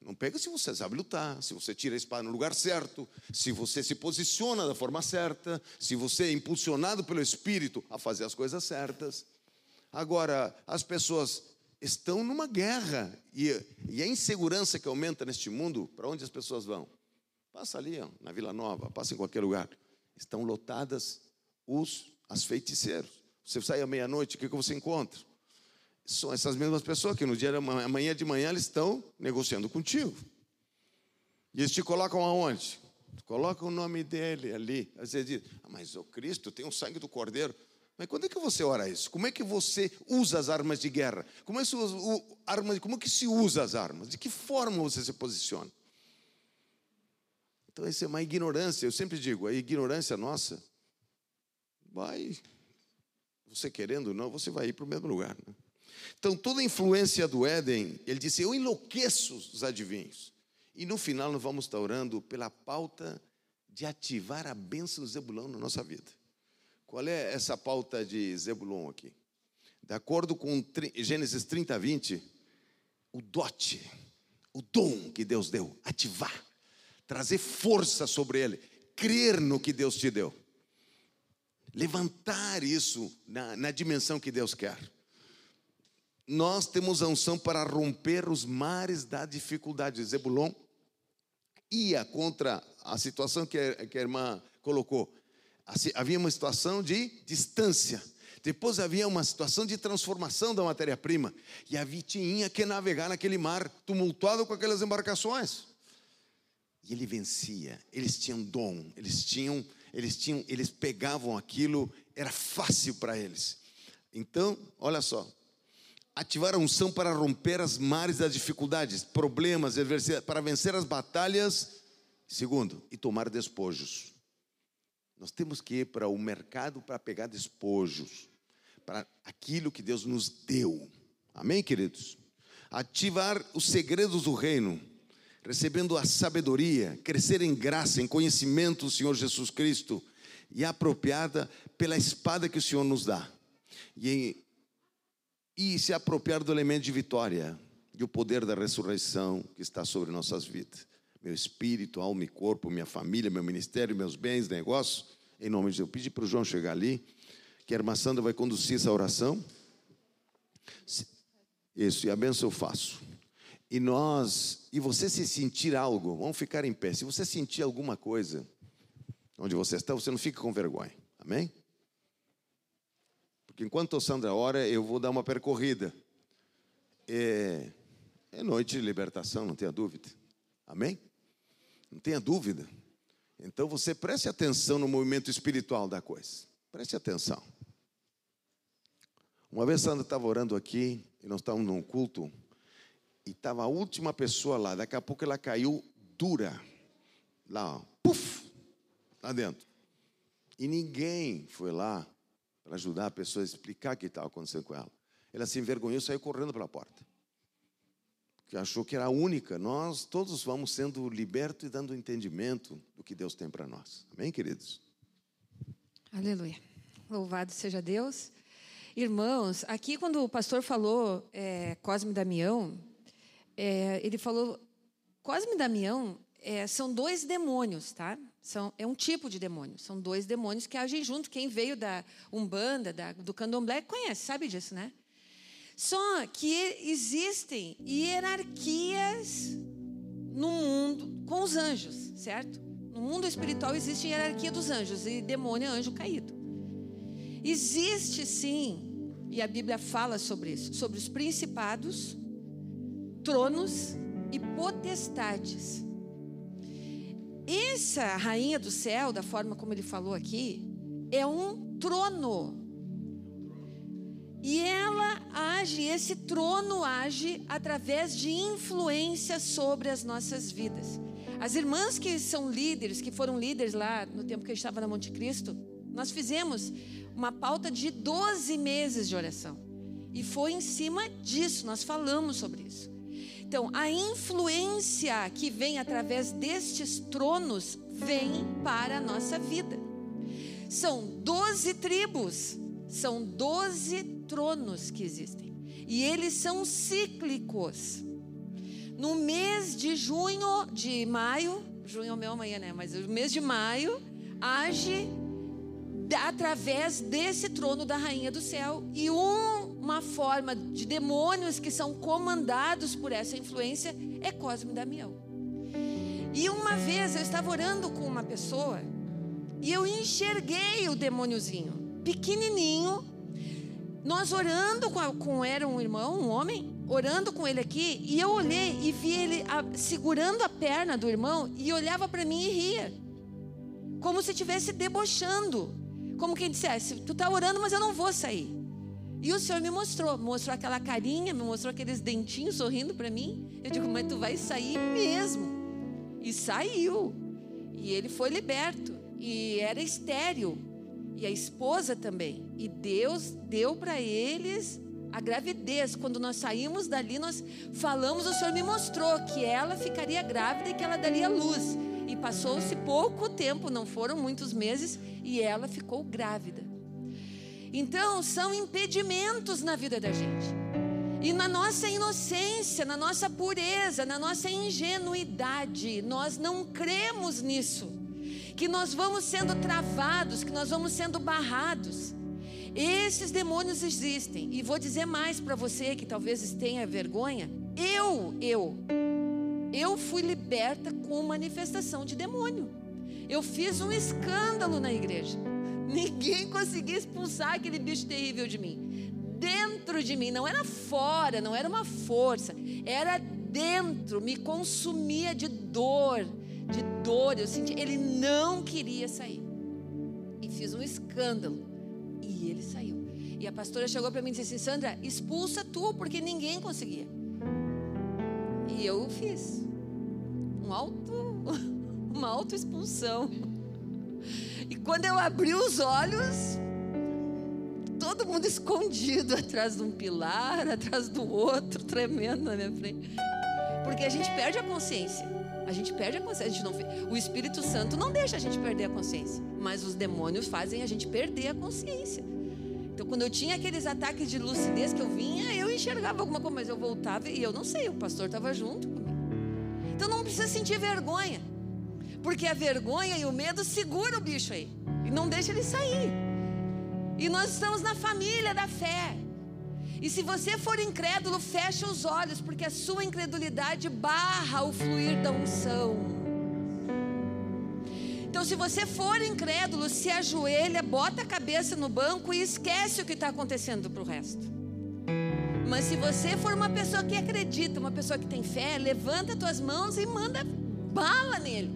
Não pega se você sabe lutar, se você tira a espada no lugar certo, se você se posiciona da forma certa, se você é impulsionado pelo Espírito a fazer as coisas certas. Agora, as pessoas estão numa guerra e, e a insegurança que aumenta neste mundo, para onde as pessoas vão? Passa ali, ó, na Vila Nova, passa em qualquer lugar. Estão lotadas os as feiticeiros. Você sai à meia-noite, o que, que você encontra? São essas mesmas pessoas que no dia amanhã de manhã eles estão negociando contigo. E eles te colocam aonde? Coloca o nome dele ali. Aí você diz, ah, mas o Cristo tem o sangue do Cordeiro. Mas quando é que você ora isso? Como é que você usa as armas de guerra? Como é que, usa, o, como é que se usa as armas? De que forma você se posiciona? Então, isso é uma ignorância. Eu sempre digo, a ignorância nossa vai, você querendo ou não, você vai ir para o mesmo lugar. Né? Então, toda a influência do Éden, ele disse: Eu enlouqueço os adivinhos. E no final, nós vamos estar orando pela pauta de ativar a bênção de Zebulão na nossa vida. Qual é essa pauta de Zebulon aqui? De acordo com Gênesis 30, 20, o dote, o dom que Deus deu, ativar, trazer força sobre ele, crer no que Deus te deu, levantar isso na, na dimensão que Deus quer nós temos a unção para romper os mares da dificuldade. Zebulon ia contra a situação que a, que a irmã colocou. Assim, havia uma situação de distância. Depois havia uma situação de transformação da matéria-prima. E havia tinha que navegar naquele mar tumultuado com aquelas embarcações. E ele vencia. Eles tinham dom, eles tinham, eles tinham, eles pegavam aquilo, era fácil para eles. Então, olha só, ativar a unção para romper as mares das dificuldades, problemas, para vencer as batalhas. Segundo, e tomar despojos. Nós temos que ir para o mercado para pegar despojos, para aquilo que Deus nos deu. Amém, queridos? Ativar os segredos do reino, recebendo a sabedoria, crescer em graça, em conhecimento do Senhor Jesus Cristo e apropriada pela espada que o Senhor nos dá. E e se apropriar do elemento de vitória e o poder da ressurreição que está sobre nossas vidas. Meu espírito, alma e corpo, minha família, meu ministério, meus bens, negócios, em nome de Deus. Eu pedi para o João chegar ali, que a irmã Sandra vai conduzir essa oração. Isso, e a benção eu faço. E nós, e você se sentir algo, vamos ficar em pé. Se você sentir alguma coisa onde você está, você não fica com vergonha. Amém? Enquanto a Sandra ora, eu vou dar uma percorrida. É, é noite de libertação, não tenha dúvida. Amém? Não tenha dúvida. Então você preste atenção no movimento espiritual da coisa. Preste atenção. Uma vez Sandra estava orando aqui, e nós estávamos num culto, e estava a última pessoa lá. Daqui a pouco ela caiu dura. Lá, ó, puf, lá dentro. E ninguém foi lá para ajudar a pessoa a explicar o que estava acontecendo com ela. Ela se envergonhou e saiu correndo pela porta. Porque achou que era a única. Nós todos vamos sendo libertos e dando entendimento do que Deus tem para nós. Amém, queridos? Aleluia. Louvado seja Deus. Irmãos, aqui quando o pastor falou é, Cosme e Damião, é, ele falou, Cosme e Damião é, são dois demônios, tá? São, é um tipo de demônio. São dois demônios que agem junto. Quem veio da Umbanda, da, do Candomblé, conhece, sabe disso, né? Só que existem hierarquias no mundo com os anjos, certo? No mundo espiritual existe hierarquia dos anjos e demônio é anjo caído. Existe sim, e a Bíblia fala sobre isso, sobre os principados, tronos e potestades. Essa rainha do céu, da forma como ele falou aqui, é um trono. E ela age, esse trono age através de influência sobre as nossas vidas. As irmãs que são líderes, que foram líderes lá no tempo que eu estava na Monte Cristo, nós fizemos uma pauta de 12 meses de oração. E foi em cima disso, nós falamos sobre isso. Então, a influência que vem através destes tronos vem para a nossa vida. São doze tribos, são doze tronos que existem. E eles são cíclicos. No mês de junho, de maio, junho é o meu amanhã, né? Mas o mês de maio age através desse trono da rainha do céu e um uma forma de demônios que são comandados por essa influência é Cosme Damião. E uma vez eu estava orando com uma pessoa e eu enxerguei o demôniozinho, pequenininho. Nós orando com, com era um irmão, um homem, orando com ele aqui, e eu olhei e vi ele a, segurando a perna do irmão e olhava para mim e ria, como se estivesse debochando, como quem dissesse: Tu está orando, mas eu não vou sair. E o Senhor me mostrou, mostrou aquela carinha, me mostrou aqueles dentinhos sorrindo para mim. Eu digo, mas tu vai sair mesmo. E saiu. E ele foi liberto. E era estéril. E a esposa também. E Deus deu para eles a gravidez. Quando nós saímos dali, nós falamos, o Senhor me mostrou que ela ficaria grávida e que ela daria luz. E passou-se pouco tempo, não foram muitos meses, e ela ficou grávida. Então, são impedimentos na vida da gente. E na nossa inocência, na nossa pureza, na nossa ingenuidade, nós não cremos nisso. Que nós vamos sendo travados, que nós vamos sendo barrados. Esses demônios existem. E vou dizer mais para você que talvez tenha vergonha. Eu, eu, eu fui liberta com manifestação de demônio. Eu fiz um escândalo na igreja. Ninguém conseguia expulsar aquele bicho terrível de mim. Dentro de mim, não era fora, não era uma força, era dentro, me consumia de dor, de dor, eu senti, ele não queria sair. E fiz um escândalo. E ele saiu. E a pastora chegou para mim e disse assim: Sandra, expulsa tu, porque ninguém conseguia. E eu fiz. Um auto, uma auto-expulsão. E quando eu abri os olhos, todo mundo escondido atrás de um pilar, atrás do outro, tremendo na minha frente. Porque a gente perde a consciência. A gente perde a consciência. A gente não, o Espírito Santo não deixa a gente perder a consciência. Mas os demônios fazem a gente perder a consciência. Então, quando eu tinha aqueles ataques de lucidez que eu vinha, eu enxergava alguma coisa, mas eu voltava e eu não sei, o pastor estava junto comigo. Então, não precisa sentir vergonha. Porque a vergonha e o medo segura o bicho aí. E não deixa ele sair. E nós estamos na família da fé. E se você for incrédulo, feche os olhos, porque a sua incredulidade barra o fluir da unção. Se você for incrédulo, se ajoelha, bota a cabeça no banco e esquece o que está acontecendo para o resto. Mas se você for uma pessoa que acredita, uma pessoa que tem fé, levanta tuas mãos e manda bala nele.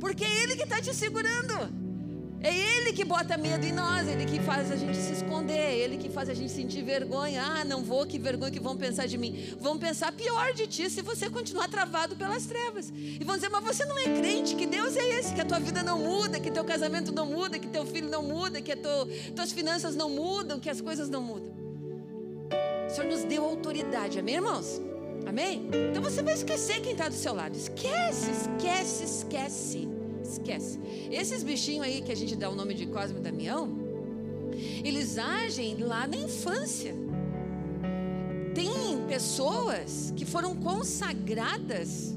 Porque é Ele que está te segurando. É Ele que bota medo em nós, Ele que faz a gente se esconder, é Ele que faz a gente sentir vergonha. Ah, não vou, que vergonha que vão pensar de mim. Vão pensar pior de ti se você continuar travado pelas trevas. E vão dizer, mas você não é crente, que Deus é esse, que a tua vida não muda, que teu casamento não muda, que teu filho não muda, que teu, tuas finanças não mudam, que as coisas não mudam. O Senhor nos deu autoridade, amém, irmãos? Amém? Então você vai esquecer quem está do seu lado. Esquece, esquece, esquece. Esquece. Esses bichinhos aí que a gente dá o nome de Cosme e Damião, eles agem lá na infância. Tem pessoas que foram consagradas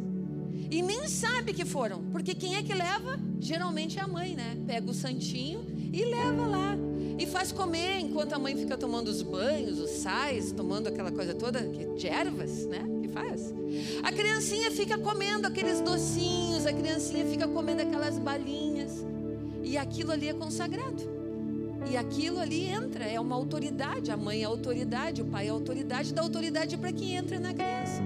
e nem sabe que foram, porque quem é que leva? Geralmente é a mãe, né? Pega o santinho e leva lá e faz comer enquanto a mãe fica tomando os banhos, os sais, tomando aquela coisa toda de ervas, né? Faz. A criancinha fica comendo aqueles docinhos, a criancinha fica comendo aquelas balinhas. E aquilo ali é consagrado. E aquilo ali entra, é uma autoridade. A mãe é autoridade, o pai é autoridade, dá autoridade para quem entra na criança.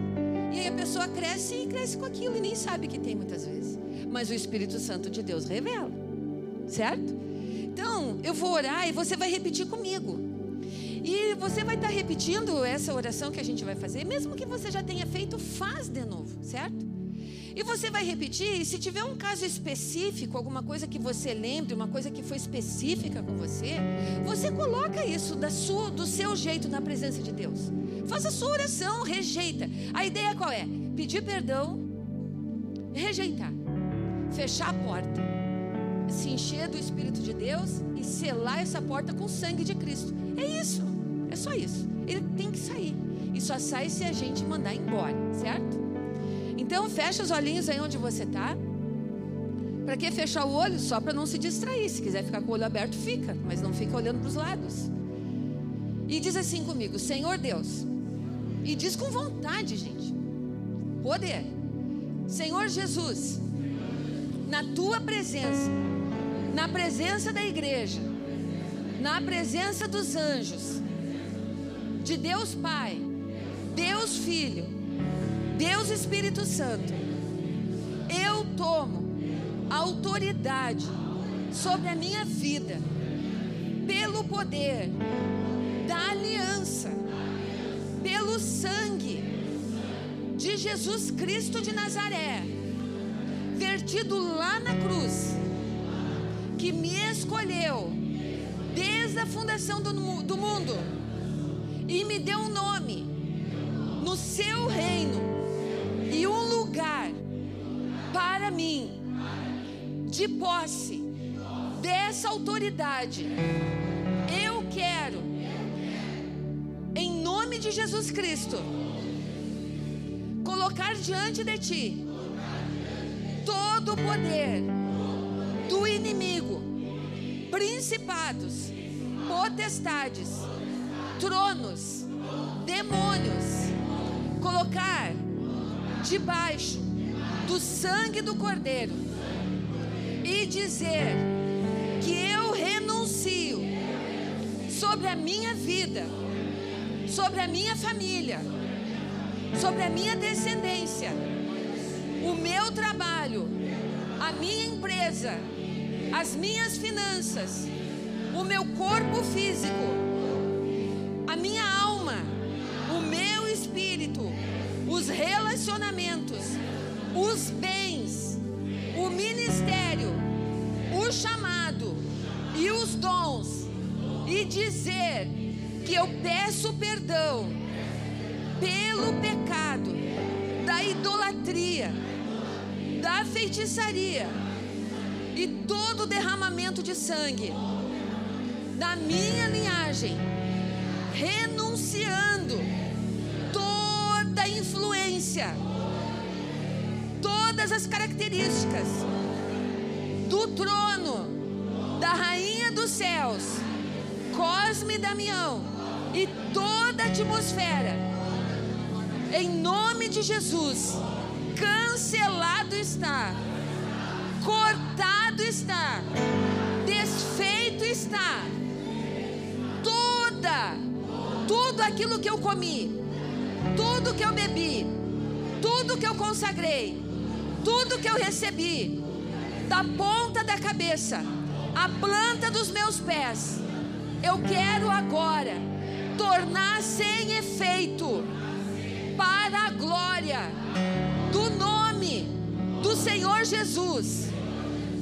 E aí a pessoa cresce e cresce com aquilo e nem sabe que tem muitas vezes. Mas o Espírito Santo de Deus revela. Certo? Então, eu vou orar e você vai repetir comigo. E você vai estar repetindo essa oração que a gente vai fazer, mesmo que você já tenha feito, faz de novo, certo? E você vai repetir, e se tiver um caso específico, alguma coisa que você lembre, uma coisa que foi específica com você, você coloca isso da sua, do seu jeito na presença de Deus. Faça a sua oração, rejeita. A ideia qual é? Pedir perdão, rejeitar, fechar a porta, se encher do Espírito de Deus e selar essa porta com o sangue de Cristo. É isso. É só isso. Ele tem que sair. E só sai se a gente mandar embora, certo? Então fecha os olhinhos aí onde você está. Para que fechar o olho? Só para não se distrair. Se quiser ficar com o olho aberto, fica, mas não fica olhando para os lados. E diz assim comigo: Senhor Deus. E diz com vontade, gente. Poder. Senhor Jesus, na tua presença, na presença da igreja, na presença dos anjos, de Deus Pai, Deus Filho, Deus Espírito Santo, eu tomo autoridade sobre a minha vida, pelo poder da aliança, pelo sangue de Jesus Cristo de Nazaré, vertido lá na cruz, que me escolheu desde a fundação do, do mundo e me deu um nome no seu reino e um lugar para mim de posse dessa autoridade. Eu quero, em nome de Jesus Cristo, colocar diante de ti todo o poder do inimigo, principados, potestades tronos, demônios, colocar debaixo do sangue do Cordeiro e dizer que eu renuncio sobre a minha vida, sobre a minha família, sobre a minha descendência, o meu trabalho, empresa, as minhas finanças, o meu corpo físico, relacionamentos, os bens, o ministério, o chamado e os dons, e dizer que eu peço perdão pelo pecado da idolatria, da feitiçaria e todo derramamento de sangue da minha linhagem, renunciando toda influência, todas as características do trono da rainha dos céus, Cosme e Damião e toda a atmosfera, em nome de Jesus, cancelado está, cortado está, desfeito está, toda, tudo aquilo que eu comi, tudo que eu bebi, tudo que eu consagrei, tudo que eu recebi, da ponta da cabeça, a planta dos meus pés, eu quero agora tornar sem efeito para a glória do nome do Senhor Jesus.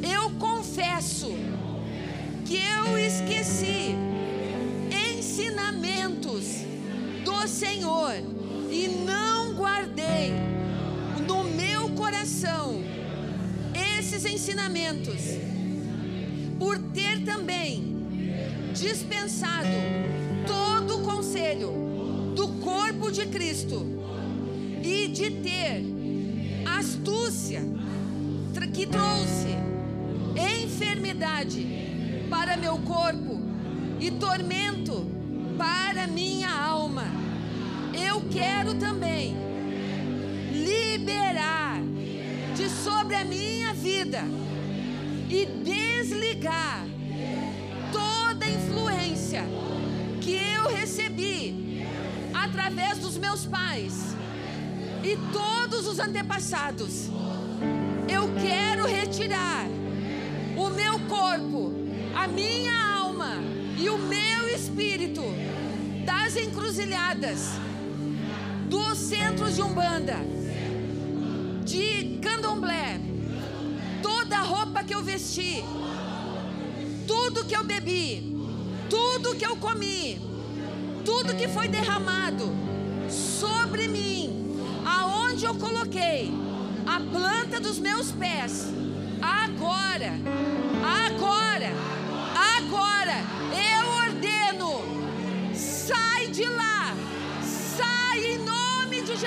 Eu confesso que eu esqueci ensinamentos do Senhor e não guardei no meu coração esses ensinamentos, por ter também dispensado todo o conselho do corpo de Cristo e de ter astúcia que trouxe enfermidade para meu corpo e tormento para minha alma. Eu quero também liberar de sobre a minha vida e desligar toda influência que eu recebi através dos meus pais e todos os antepassados. Eu quero retirar o meu corpo, a minha alma e o meu espírito das encruzilhadas, dos centros de Umbanda, de candomblé, toda a roupa que eu vesti, tudo que eu bebi, tudo que eu comi, tudo que foi derramado sobre mim, aonde eu coloquei a planta dos meus pés, agora, agora,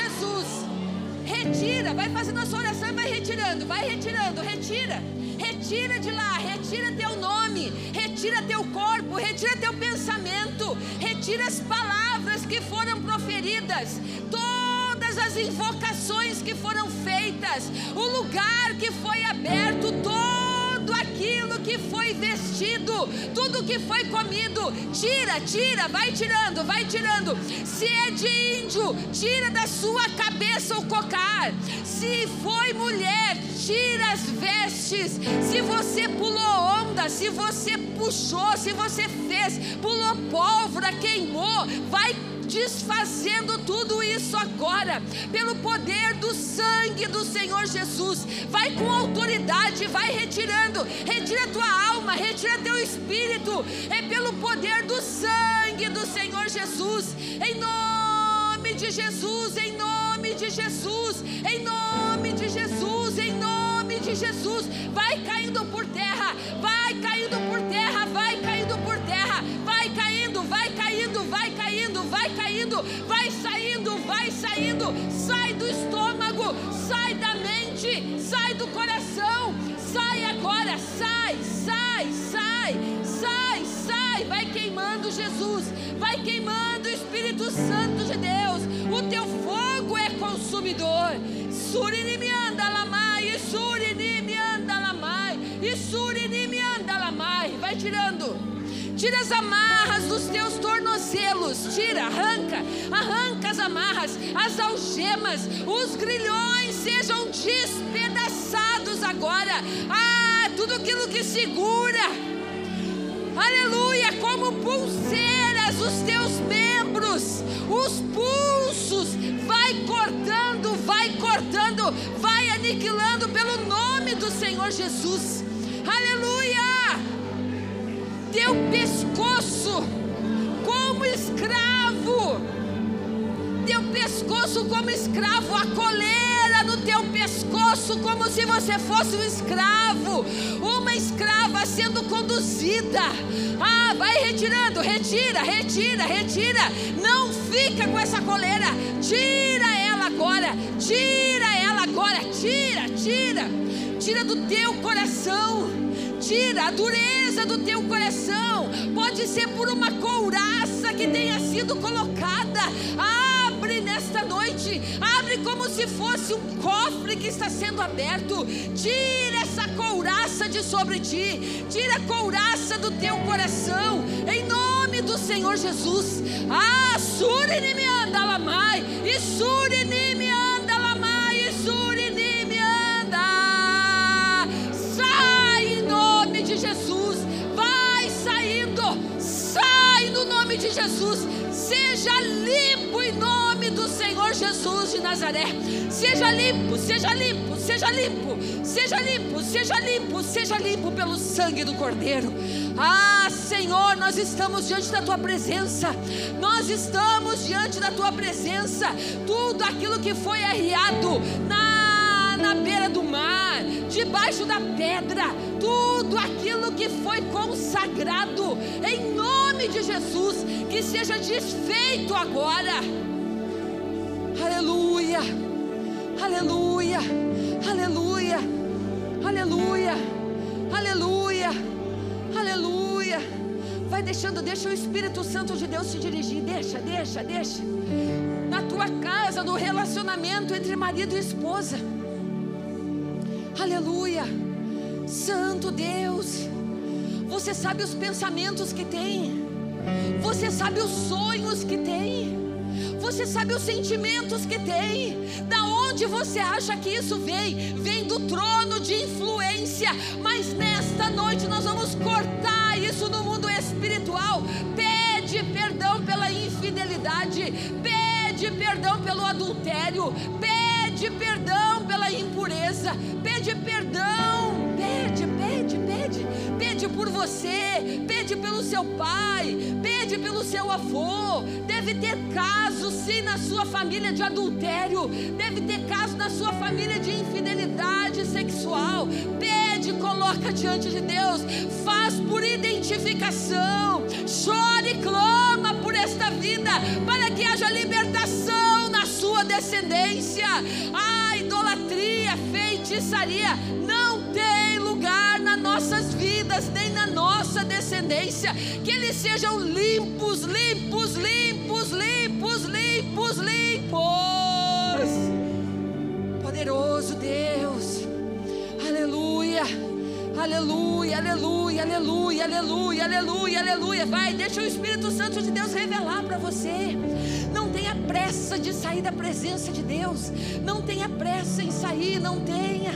Jesus. Retira, vai fazendo a sua oração e vai retirando, vai retirando, retira, retira de lá, retira teu nome, retira teu corpo, retira teu pensamento, retira as palavras que foram proferidas, todas as invocações que foram feitas, o lugar que foi aberto, todo aquilo que foi vestido, tudo que foi comido, tira, tira, vai tirando, vai tirando. Se é de índio, tira da sua cabeça o cocar. Se foi mulher, tira as vestes. Se você pulou onda, se você puxou, se você fez, pulou pólvora, queimou, vai desfazendo tudo isso agora, pelo poder do sangue do Senhor Jesus. Vai com autoridade, vai retirando, retira tua alma, retira teu espírito, é pelo poder do sangue do Senhor Jesus, em nome de Jesus, em nome de Jesus, em nome de Jesus, em nome de Jesus. Vai caindo por terra, vai caindo por terra, vai caindo vai caindo, vai saindo, vai saindo, sai do estômago, sai da mente, sai do coração, sai agora, sai, sai, sai, sai, sai, vai queimando Jesus, vai queimando o Espírito Santo de Deus, o teu fogo é consumidor. Surinimi anda lamai, surinimi Tira as amarras dos teus tornozelos. Tira, arranca, arranca as amarras, as algemas, os grilhões sejam despedaçados agora. Ah, tudo segura. Aleluia, como pulseiras os teus membros, os pulsos, vai cortando, vai cortando, vai aniquilando pelo nome do Senhor Jesus. Aleluia! Teu pescoço como escravo, teu pescoço como escravo, a coleira no teu pescoço, como se você fosse um escravo, uma escrava sendo conduzida. Ah, vai retirando, retira, retira, retira. Não fica com essa coleira, tira ela agora, tira ela agora, tira, tira, tira do teu coração, tira a dureza do teu coração. Pode ser por uma couraça que tenha sido colocada. Abre nesta noite, abre como se fosse um cofre que está sendo aberto. Tira essa couraça de sobre ti, tira a couraça do teu coração, em nome do Senhor Jesus. Ah, surinimi anda lamai, e surinimi de Jesus, vai saindo, sai no nome de Jesus. Seja limpo em nome do Senhor Jesus de Nazaré. Seja limpo, seja limpo, seja limpo, seja limpo, seja limpo, seja limpo pelo sangue do Cordeiro. Ah, Senhor, nós estamos diante da tua presença. Nós estamos diante da tua presença. Tudo aquilo que foi arriado na, na beira do mar, debaixo da pedra, tudo aquilo que foi consagrado, em nome de Jesus, que seja desfeito agora. Aleluia, aleluia, aleluia, aleluia, aleluia, aleluia. Vai deixando, deixa o Espírito Santo de Deus te dirigir, deixa, deixa, deixa. Na tua casa, no relacionamento entre marido e esposa. Aleluia. Santo Deus, você sabe os pensamentos que tem, você sabe os sonhos que tem, você sabe os sentimentos que tem, da onde você acha que isso vem? Vem do trono de influência, mas nesta noite nós vamos cortar isso no mundo espiritual. Pede perdão pela infidelidade, pede perdão pelo adultério, pede perdão pela impureza, pede perdão, pede, pede, pede, pede por você, pede pelo seu pai, pede pelo seu avô. Deve ter caso sim na sua família de adultério, deve ter caso na sua família de infidelidade sexual. Pede, coloca diante de Deus, faz por identificação, chora e clama por esta vida, para que haja libertação na sua descendência. A idolatria, não tem lugar nas nossas vidas, nem na nossa descendência. Que eles sejam limpos, limpos, limpos, limpos, limpos, limpos. Poderoso Deus, aleluia. Aleluia, aleluia, aleluia, aleluia, aleluia, aleluia. Vai, deixa o Espírito Santo de Deus revelar para você. Não pressa de sair da presença de Deus. Não tenha pressa em sair, não tenha.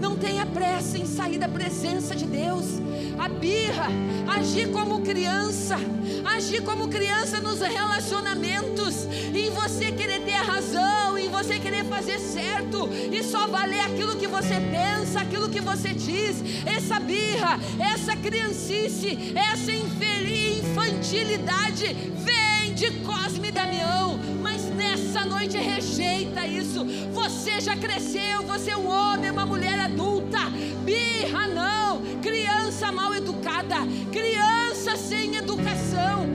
Não tenha pressa em sair da presença de Deus. A birra, agir como criança, agir como criança nos relacionamentos, em você querer ter a razão, em você querer fazer certo e só valer aquilo que você pensa, aquilo que você diz. Essa birra, essa criancice, essa infantilidade vem de Cosme e Damião, mas nessa noite rejeita isso. Você já cresceu, você é um homem, uma mulher adulta. Birra não, criança mal educada, criança sem educação.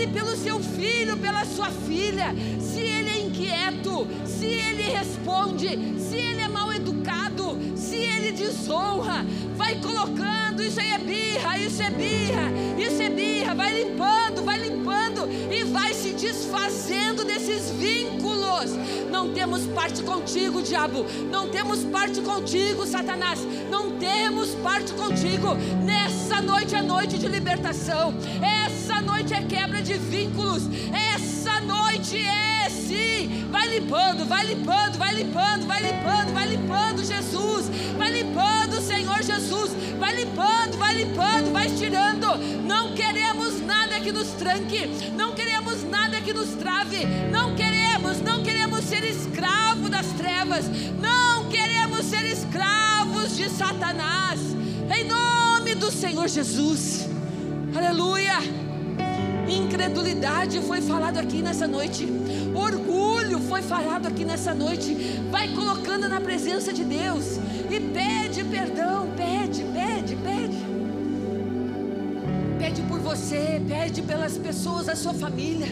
Ore pelo seu filho, pela sua filha. Se ele é inquieto, se ele responde, se ele é mal educado, se ele desonra, vai colocando, isso aí é birra, isso é birra, isso é birra, vai limpando, vai limpando e vai se desfazendo desses vínculos. Não temos parte contigo, diabo. Não temos parte contigo, Satanás. Não temos parte contigo. Nessa noite é noite de libertação. Essa noite é quebra de vínculos. Essa noite é sim. Vai limpando, vai limpando, vai limpando, vai limpando, vai limpando, Jesus. Vai limpando, Senhor Jesus. Vai limpando, vai limpando, vai tirando. Não queremos nada que nos tranque, não queremos nada que nos trave, não queremos, não queremos ser escravo das trevas, não queremos ser escravos de Satanás. Em nome do Senhor Jesus. Aleluia. Incredulidade foi falado aqui nessa noite. Orgulho foi falado aqui nessa noite. Vai colocando na presença de Deus e pede perdão, pede, pede, pede. Pede por você, pede pelas pessoas da sua família.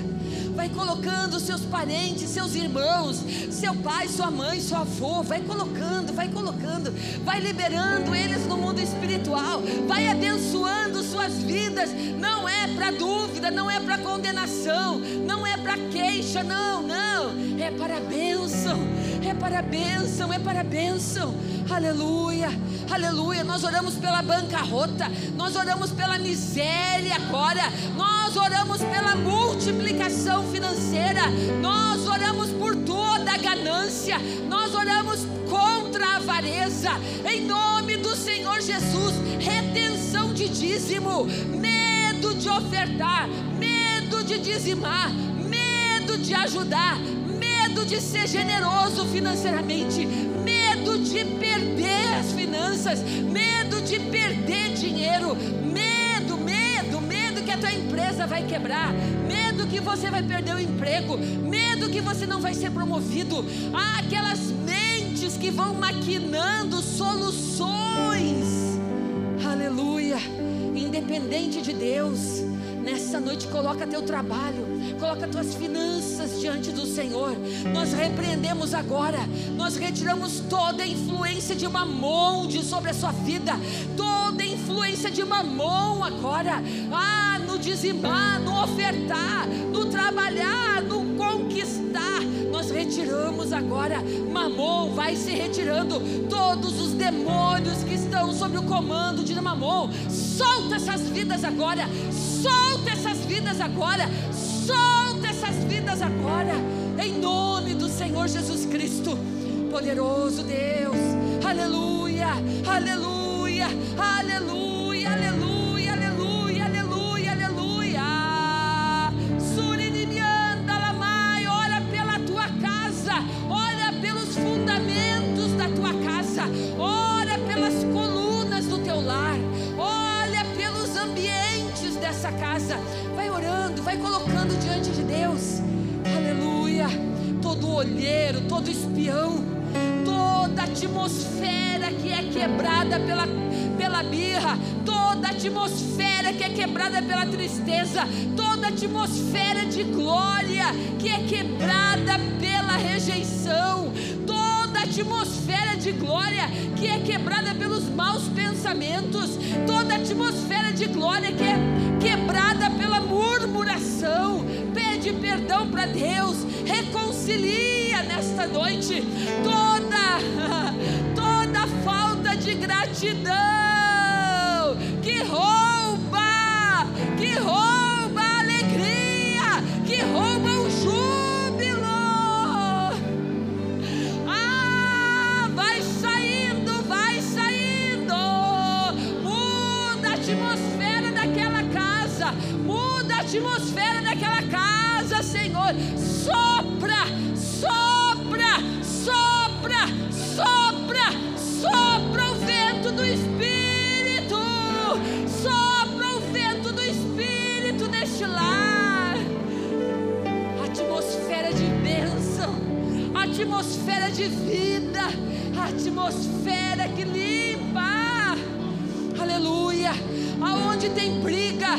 Vai colocando seus parentes, seus irmãos, seu pai, sua mãe, seu avô. Vai colocando, vai colocando. Vai liberando eles no mundo espiritual. Vai abençoando suas vidas. Não é para dúvida, não é para condenação, não é para queixa, não, não. É para bênção, é para bênção, é para bênção. Aleluia, aleluia. Nós oramos pela bancarrota, nós oramos pela miséria agora, nós oramos pela multiplicação financeira, nós oramos por toda a ganância, nós oramos contra a avareza, em nome do Senhor Jesus. Retenção de dízimo, medo de ofertar, medo de dizimar, medo de ajudar, medo de ser generoso financeiramente, medo de perder as finanças, medo de perder dinheiro, medo, medo, medo que a tua empresa vai quebrar, medo que você vai perder o emprego, medo que você não vai ser promovido. Ah, aquelas mentes que vão maquinando soluções. Aleluia. Independente de Deus, nessa noite coloca teu trabalho, coloca tuas finanças diante do Senhor. Nós repreendemos agora, nós retiramos toda a influência de mamon sobre a sua vida, toda a influência de mamon agora. Ah, no dizimar, no ofertar, no trabalhar, no conquistar. Nós retiramos agora, mamon vai se retirando, todos os demônios que estão sob o comando de mamon, solta essas vidas agora, solta essas vidas agora, solta essas vidas agora, em nome do Senhor Jesus Cristo, poderoso Deus, aleluia, aleluia, aleluia, aleluia, casa. Vai orando, vai colocando diante de Deus. Aleluia. Todo olheiro, todo espião, toda atmosfera que é quebrada pela, pela birra, toda atmosfera que é quebrada pela tristeza, toda atmosfera de glória que é quebrada pela rejeição, atmosfera de glória que é quebrada pelos maus pensamentos, toda atmosfera de glória que é quebrada pela murmuração. Pede perdão para Deus, reconcilia nesta noite toda toda falta de gratidão. Que rouba, que rouba atmosfera daquela casa, Senhor. Sopra, sopra, sopra, sopra, sopra o vento do Espírito. Sopra o vento do Espírito neste lar atmosfera de bênção, atmosfera de vida, atmosfera que limpa. Aleluia. Aonde tem briga,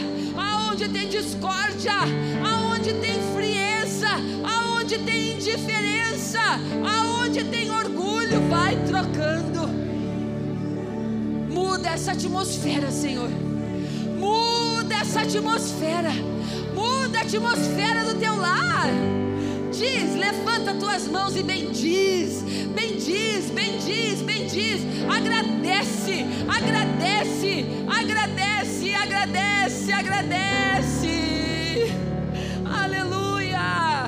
aonde tem discórdia, aonde tem frieza, aonde tem indiferença, aonde tem orgulho, vai trocando. Muda essa atmosfera, Senhor. Muda essa atmosfera. Muda a atmosfera do teu lar. Diz, levanta tuas mãos e bendiz. Bendiz, bendiz, bendiz. Agradece, agradece, agradece, Agradece, agradece. Aleluia.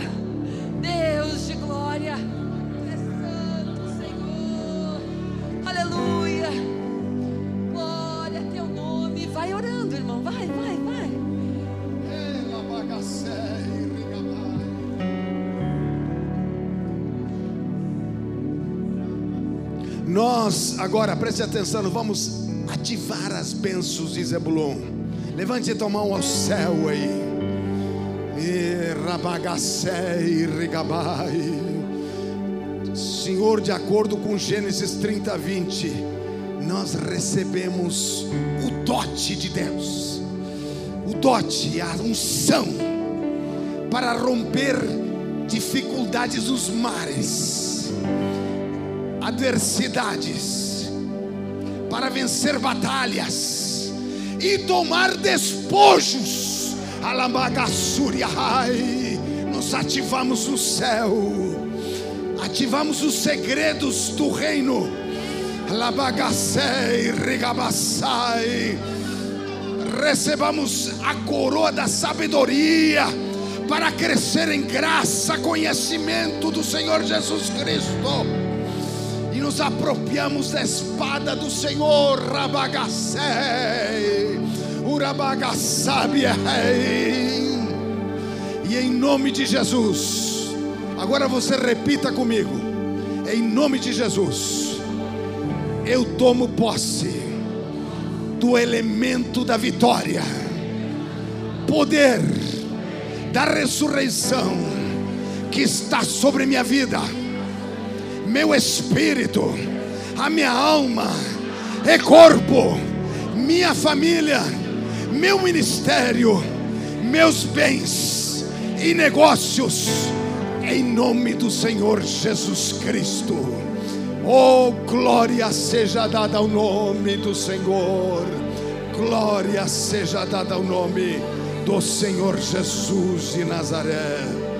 Deus de glória. É santo, Senhor. Aleluia. Glória a teu nome. Vai orando, irmão. Vai, vai, vai. Nós agora, preste atenção, vamos ativar as bênçãos de Zebulon. Levante tua mão ao céu aí. Rigabai. Senhor, de acordo com Gênesis 30, 20, nós recebemos o dote de Deus, o dote, a unção, para romper dificuldades nos mares, adversidades, para vencer batalhas e tomar despojos. Alambagassuri, nós ativamos o céu ativamos os segredos do reino. Labagacei, rigabassai. Recebamos a coroa da sabedoria para crescer em graça, conhecimento do Senhor Jesus Cristo. Nos apropriamos da espada do Senhor, Rabagacei, Urabagasabiei. E em nome de Jesus, Agora você repita comigo, em nome de Jesus. Eu tomo posse do elemento da vitória, poder da ressurreição que está sobre minha vida, meu espírito, a minha alma e corpo, minha família, meu ministério, meus bens e negócios em nome do Senhor Jesus Cristo. Oh, glória seja dada ao nome do Senhor. Glória seja dada ao nome do Senhor Jesus de Nazaré.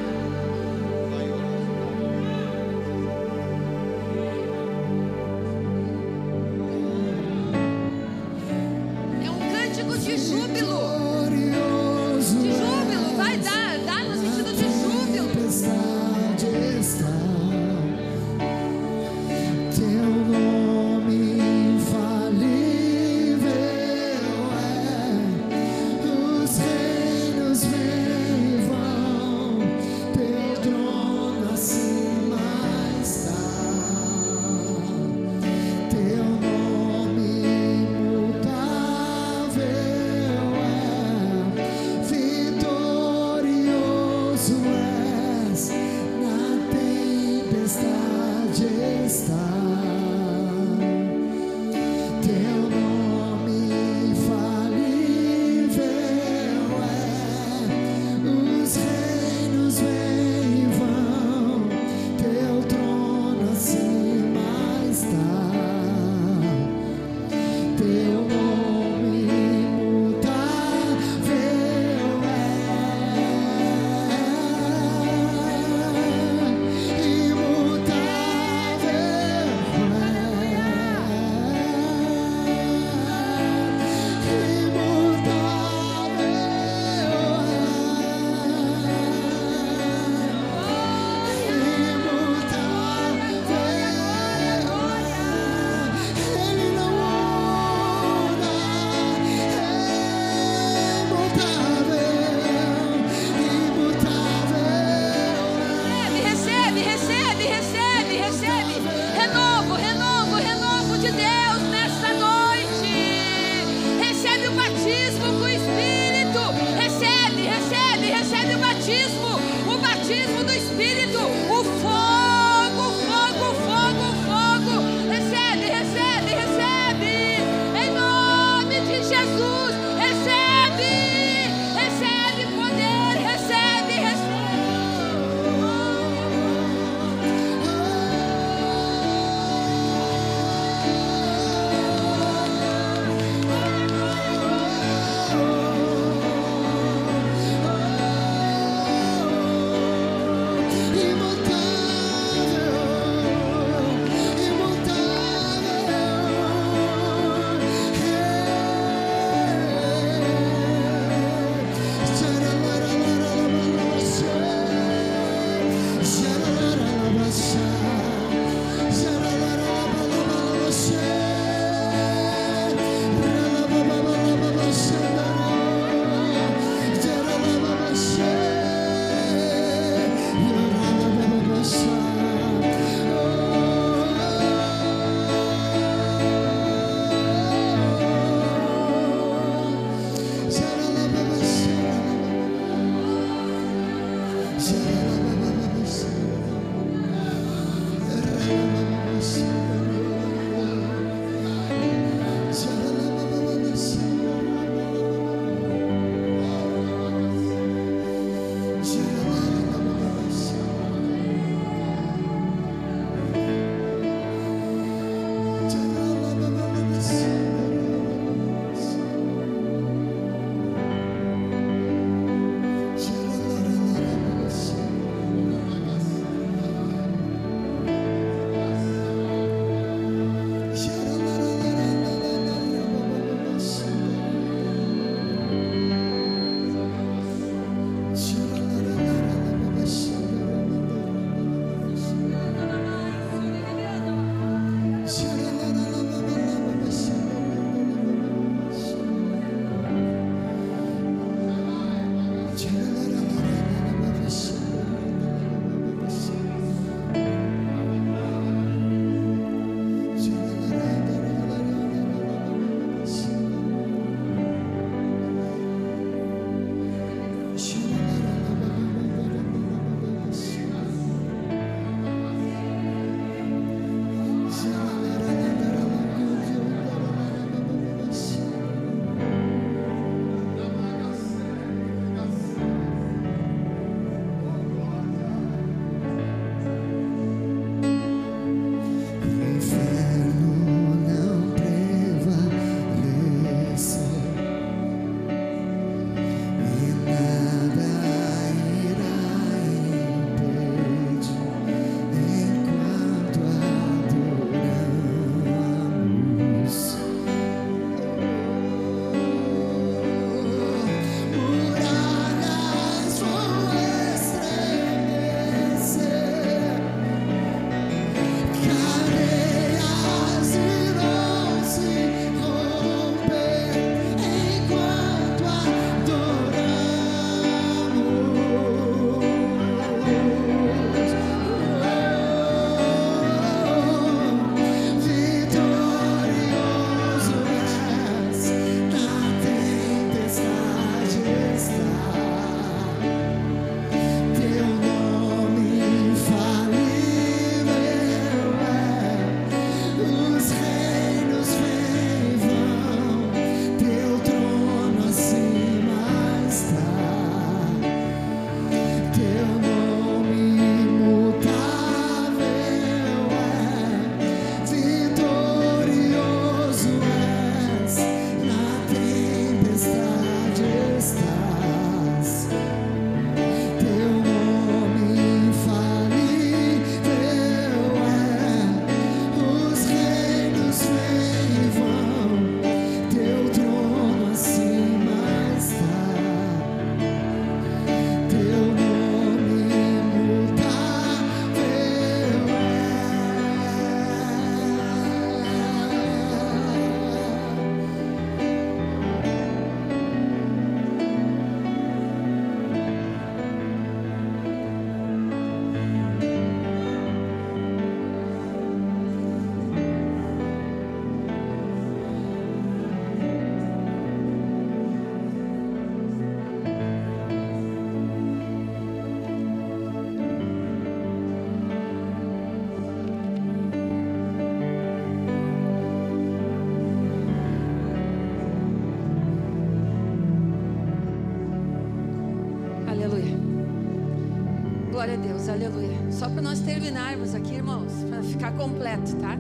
Só para nós terminarmos aqui, irmãos, para ficar completo, tá?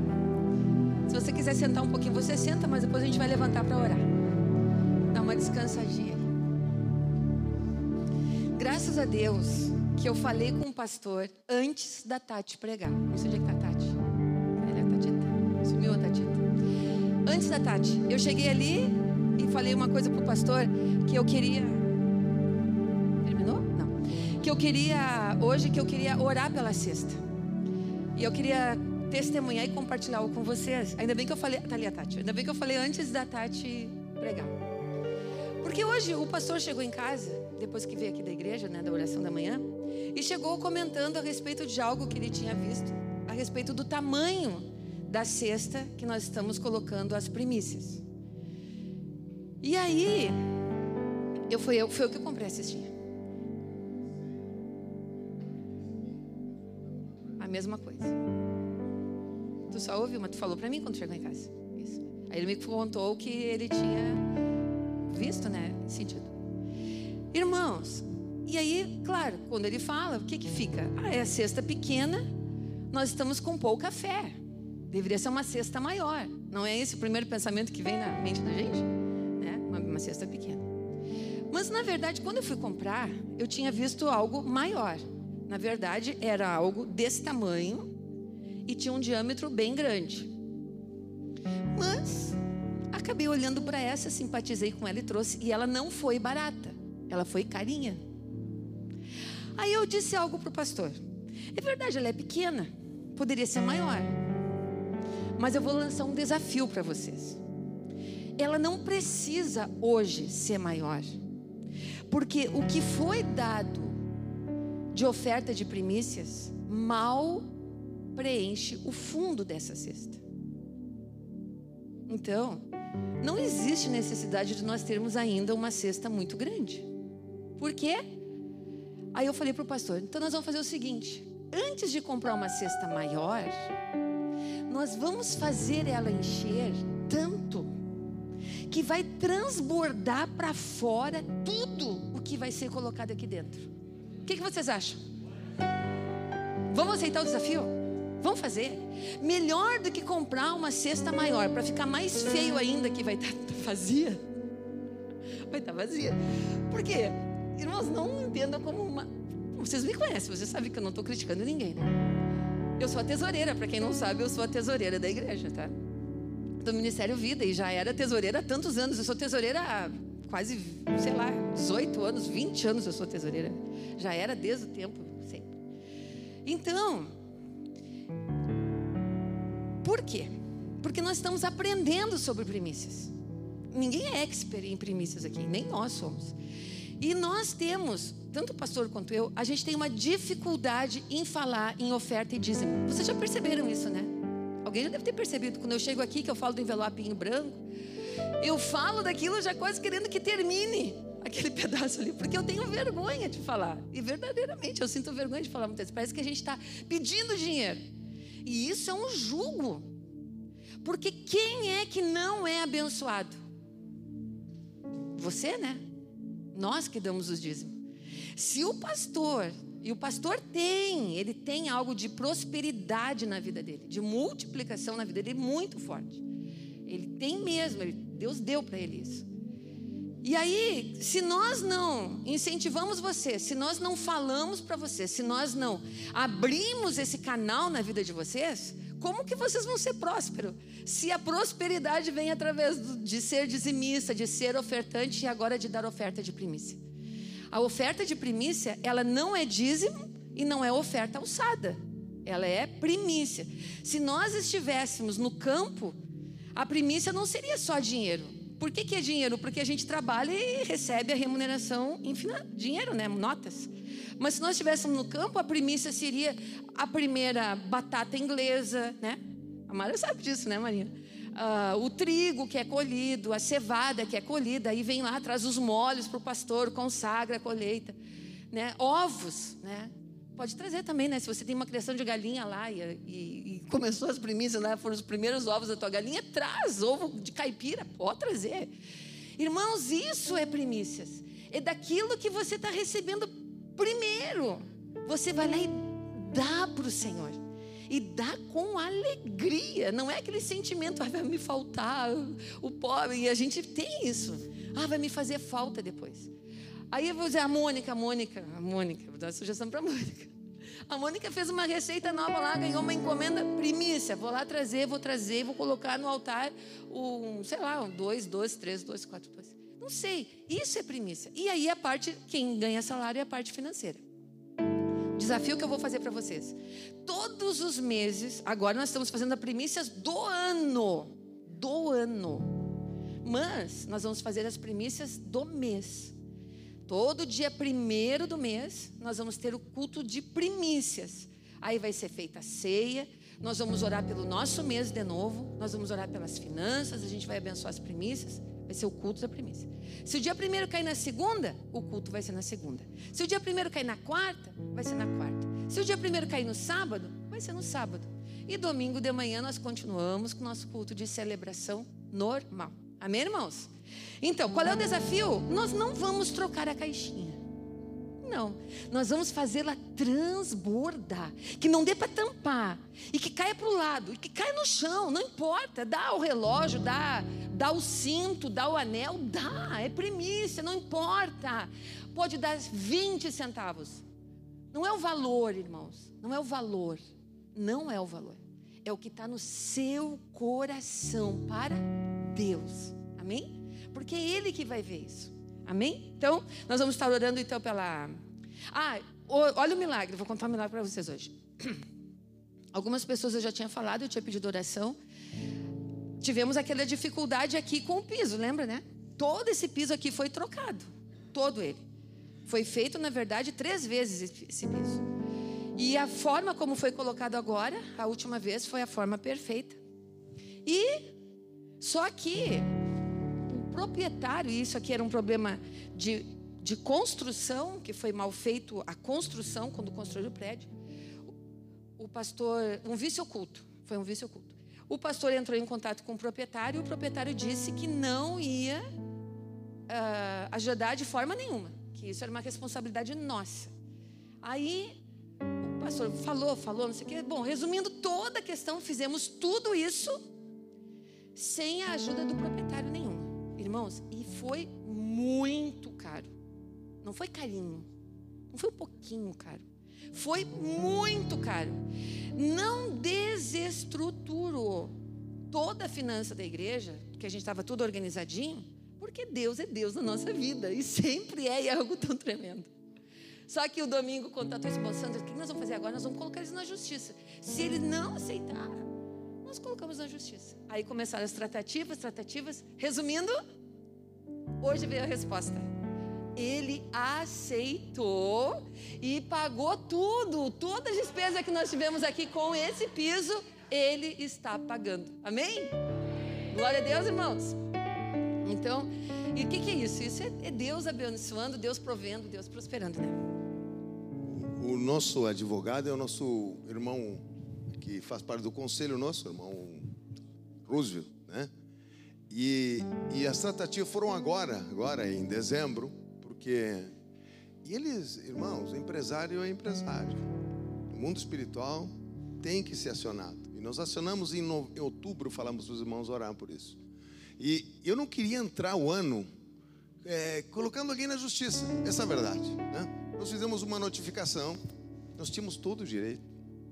Se você quiser sentar um pouquinho, você senta, mas depois a gente vai levantar para orar. Dá uma descansadinha. Graças a Deus que eu falei com o pastor antes da Tati pregar. Não sei onde é que tá a Tati. Ela é a Tatita. Sumiu a Tatita. Antes da Tati, eu cheguei ali e falei uma coisa pro pastor que eu queria. Que eu queria, hoje, que eu queria orar pela cesta. E eu queria testemunhar e compartilhar algo com vocês. Ainda bem que eu falei, tá ali a Tati. Ainda bem que eu falei antes da Tati pregar. Porque hoje o pastor chegou em casa, depois que veio aqui da igreja, né, da oração da manhã, e chegou comentando a respeito de algo que ele tinha visto, a respeito do tamanho da cesta que nós estamos colocando as primícias. E aí, eu fui eu, foi eu que comprei a cestinha. Mesma coisa. Tu só ouviu, mas tu falou para mim quando chegou em casa. Isso. Aí ele me contou que ele tinha visto, né? Sentido. Irmãos, e aí, claro, quando ele fala, o que que fica? Ah, é a cesta pequena, nós estamos com pouca fé. Deveria ser uma cesta maior. Não é esse o primeiro pensamento que vem na mente da gente? Né? Uma, uma cesta pequena. Mas, na verdade, quando eu fui comprar, eu tinha visto algo maior. Na verdade, era algo desse tamanho e tinha um diâmetro bem grande. Mas acabei olhando para essa, simpatizei com ela e trouxe. E ela não foi barata, ela foi carinha. Aí eu disse algo para o pastor: é verdade, ela é pequena, poderia ser maior. Mas eu vou lançar um desafio para vocês. Ela não precisa hoje ser maior, porque o que foi dado de oferta de primícias mal preenche o fundo dessa cesta. Então, não existe necessidade de nós termos ainda uma cesta muito grande. Por quê? Aí eu falei para o pastor: então nós vamos fazer o seguinte: antes de comprar uma cesta maior, nós vamos fazer ela encher tanto que vai transbordar para fora tudo o que vai ser colocado aqui dentro. O que, que vocês acham? Vamos aceitar o desafio? Vamos fazer. Melhor do que comprar uma cesta maior para ficar mais feio ainda que vai estar tá vazia. Vai estar tá vazia. Por quê? Irmãos, não entendam como uma. Vocês me conhecem, vocês sabem que eu não estou criticando ninguém, né? Eu sou a tesoureira, para quem não sabe, eu sou a tesoureira da igreja, tá? Do Ministério Vida e já era tesoureira há tantos anos. Eu sou tesoureira há quase, sei lá, 18 anos, 20 anos eu sou tesoureira. Já era desde o tempo, sempre. Então, por quê? Porque nós estamos aprendendo sobre primícias. Ninguém é expert em primícias aqui, nem nós somos. E nós temos, tanto o pastor quanto eu, a gente tem uma dificuldade em falar em oferta e dízimo. Vocês já perceberam isso, né? Alguém já deve ter percebido. Quando eu chego aqui, que eu falo do envelope em branco, eu falo daquilo já quase querendo que termine aquele pedaço ali, porque eu tenho vergonha de falar. E verdadeiramente, eu sinto vergonha de falar muitas vezes. Parece que a gente está pedindo dinheiro. E isso é um jugo. Porque quem é que não é abençoado? Você, né? Nós que damos os dízimos. Se o pastor, e o pastor tem, ele tem algo de prosperidade na vida dele, de multiplicação na vida dele muito forte. Ele tem mesmo, ele, Deus deu para ele isso. E aí, se nós não incentivamos você, se nós não falamos para você, se nós não abrimos esse canal na vida de vocês, como que vocês vão ser prósperos? Se a prosperidade vem através de ser dizimista, de ser ofertante e agora de dar oferta de primícia. A oferta de primícia, ela não é dízimo e não é oferta alçada. Ela é primícia. Se nós estivéssemos no campo, a primícia não seria só dinheiro por que, que é dinheiro? Porque a gente trabalha e recebe a remuneração em dinheiro, né? Notas. Mas se nós estivéssemos no campo, a primícia seria a primeira batata inglesa, né? A Maria sabe disso, né, Maria? Uh, o trigo que é colhido, a cevada que é colhida, aí vem lá, traz os molhos para o pastor, consagra a colheita. Né? Ovos, né? Pode trazer também, né? Se você tem uma criação de galinha lá e, e, e começou as primícias, né? Foram os primeiros ovos da tua galinha, traz ovo de caipira, pode trazer. Irmãos, isso é primícias. É daquilo que você está recebendo primeiro. Você vai lá e dá para o Senhor. E dá com alegria. Não é aquele sentimento, ah, vai me faltar o pobre. E a gente tem isso. Ah, vai me fazer falta depois. Aí eu vou dizer, a Mônica, a Mônica, a Mônica, vou dar uma sugestão para a Mônica. A Mônica fez uma receita nova lá, ganhou uma encomenda primícia. Vou lá trazer, vou trazer, vou colocar no altar um, sei lá, um dois, dois, três, dois, quatro, dois. Não sei. Isso é primícia. E aí a parte, quem ganha salário é a parte financeira. Desafio que eu vou fazer para vocês. Todos os meses, agora nós estamos fazendo a primícias do ano. Do ano. Mas nós vamos fazer as primícias do mês. Todo dia primeiro do mês, nós vamos ter o culto de primícias. Aí vai ser feita a ceia, nós vamos orar pelo nosso mês de novo, nós vamos orar pelas finanças, a gente vai abençoar as primícias, vai ser o culto da primícia. Se o dia primeiro cair na segunda, o culto vai ser na segunda. Se o dia primeiro cair na quarta, vai ser na quarta. Se o dia primeiro cair no sábado, vai ser no sábado. E domingo de manhã nós continuamos com o nosso culto de celebração normal. Amém, irmãos? Então, qual é o desafio? Nós não vamos trocar a caixinha. Não, nós vamos fazê-la transbordar, que não dê para tampar e que caia para o lado e que caia no chão, não importa, dá o relógio, dá, dá o cinto, dá o anel, dá, é primícia, não importa. Pode dar 20 centavos. Não é o valor, irmãos, não é o valor, não é o valor, é o que está no seu coração para Deus. Amém? porque é Ele que vai ver isso. Amém? Então, nós vamos estar orando então pela. Ah, olha o milagre, vou contar um milagre para vocês hoje. Algumas pessoas eu já tinha falado, eu tinha pedido oração. Tivemos aquela dificuldade aqui com o piso, lembra, né? Todo esse piso aqui foi trocado, todo ele. Foi feito, na verdade, três vezes esse piso. E a forma como foi colocado agora, a última vez, foi a forma perfeita. E só que proprietário, e isso aqui era um problema de, de construção, que foi mal feito a construção quando construiu o prédio. O pastor, um vício oculto, foi um vício oculto. O pastor entrou em contato com o proprietário e o proprietário disse que não ia uh, ajudar de forma nenhuma, que isso era uma responsabilidade nossa. Aí o pastor falou, falou, não sei o quê. Bom, resumindo toda a questão, fizemos tudo isso sem a ajuda do proprietário nenhum. Irmãos, e foi muito caro. Não foi carinho. Não foi um pouquinho caro. Foi muito caro. Não desestruturou toda a finança da igreja, que a gente estava tudo organizadinho, porque Deus é Deus na nossa vida e sempre é, e é algo tão tremendo. Só que o domingo contatou esse Sandra, o que nós vamos fazer agora? Nós vamos colocar eles na justiça. Se ele não aceitar, nós colocamos na justiça. Aí começaram as tratativas, tratativas. Resumindo, hoje veio a resposta. Ele aceitou e pagou tudo, toda a despesa que nós tivemos aqui com esse piso, ele está pagando. Amém? Glória a Deus, irmãos. Então, e o que, que, é isso? Isso é, é Deus abençoando, Deus provendo, Deus prosperando, né? O nosso advogado é o nosso irmão que faz parte do conselho nosso, irmão Roosevelt, né? E, e as tratativas foram agora, agora em dezembro, porque e eles, irmãos, empresário é empresário. O mundo espiritual tem que ser acionado. E nós acionamos em, no, em outubro, falamos para os irmãos orar por isso. E eu não queria entrar o ano é, colocando alguém na justiça. Essa é a verdade. Né? Nós fizemos uma notificação, nós tínhamos todo o direito,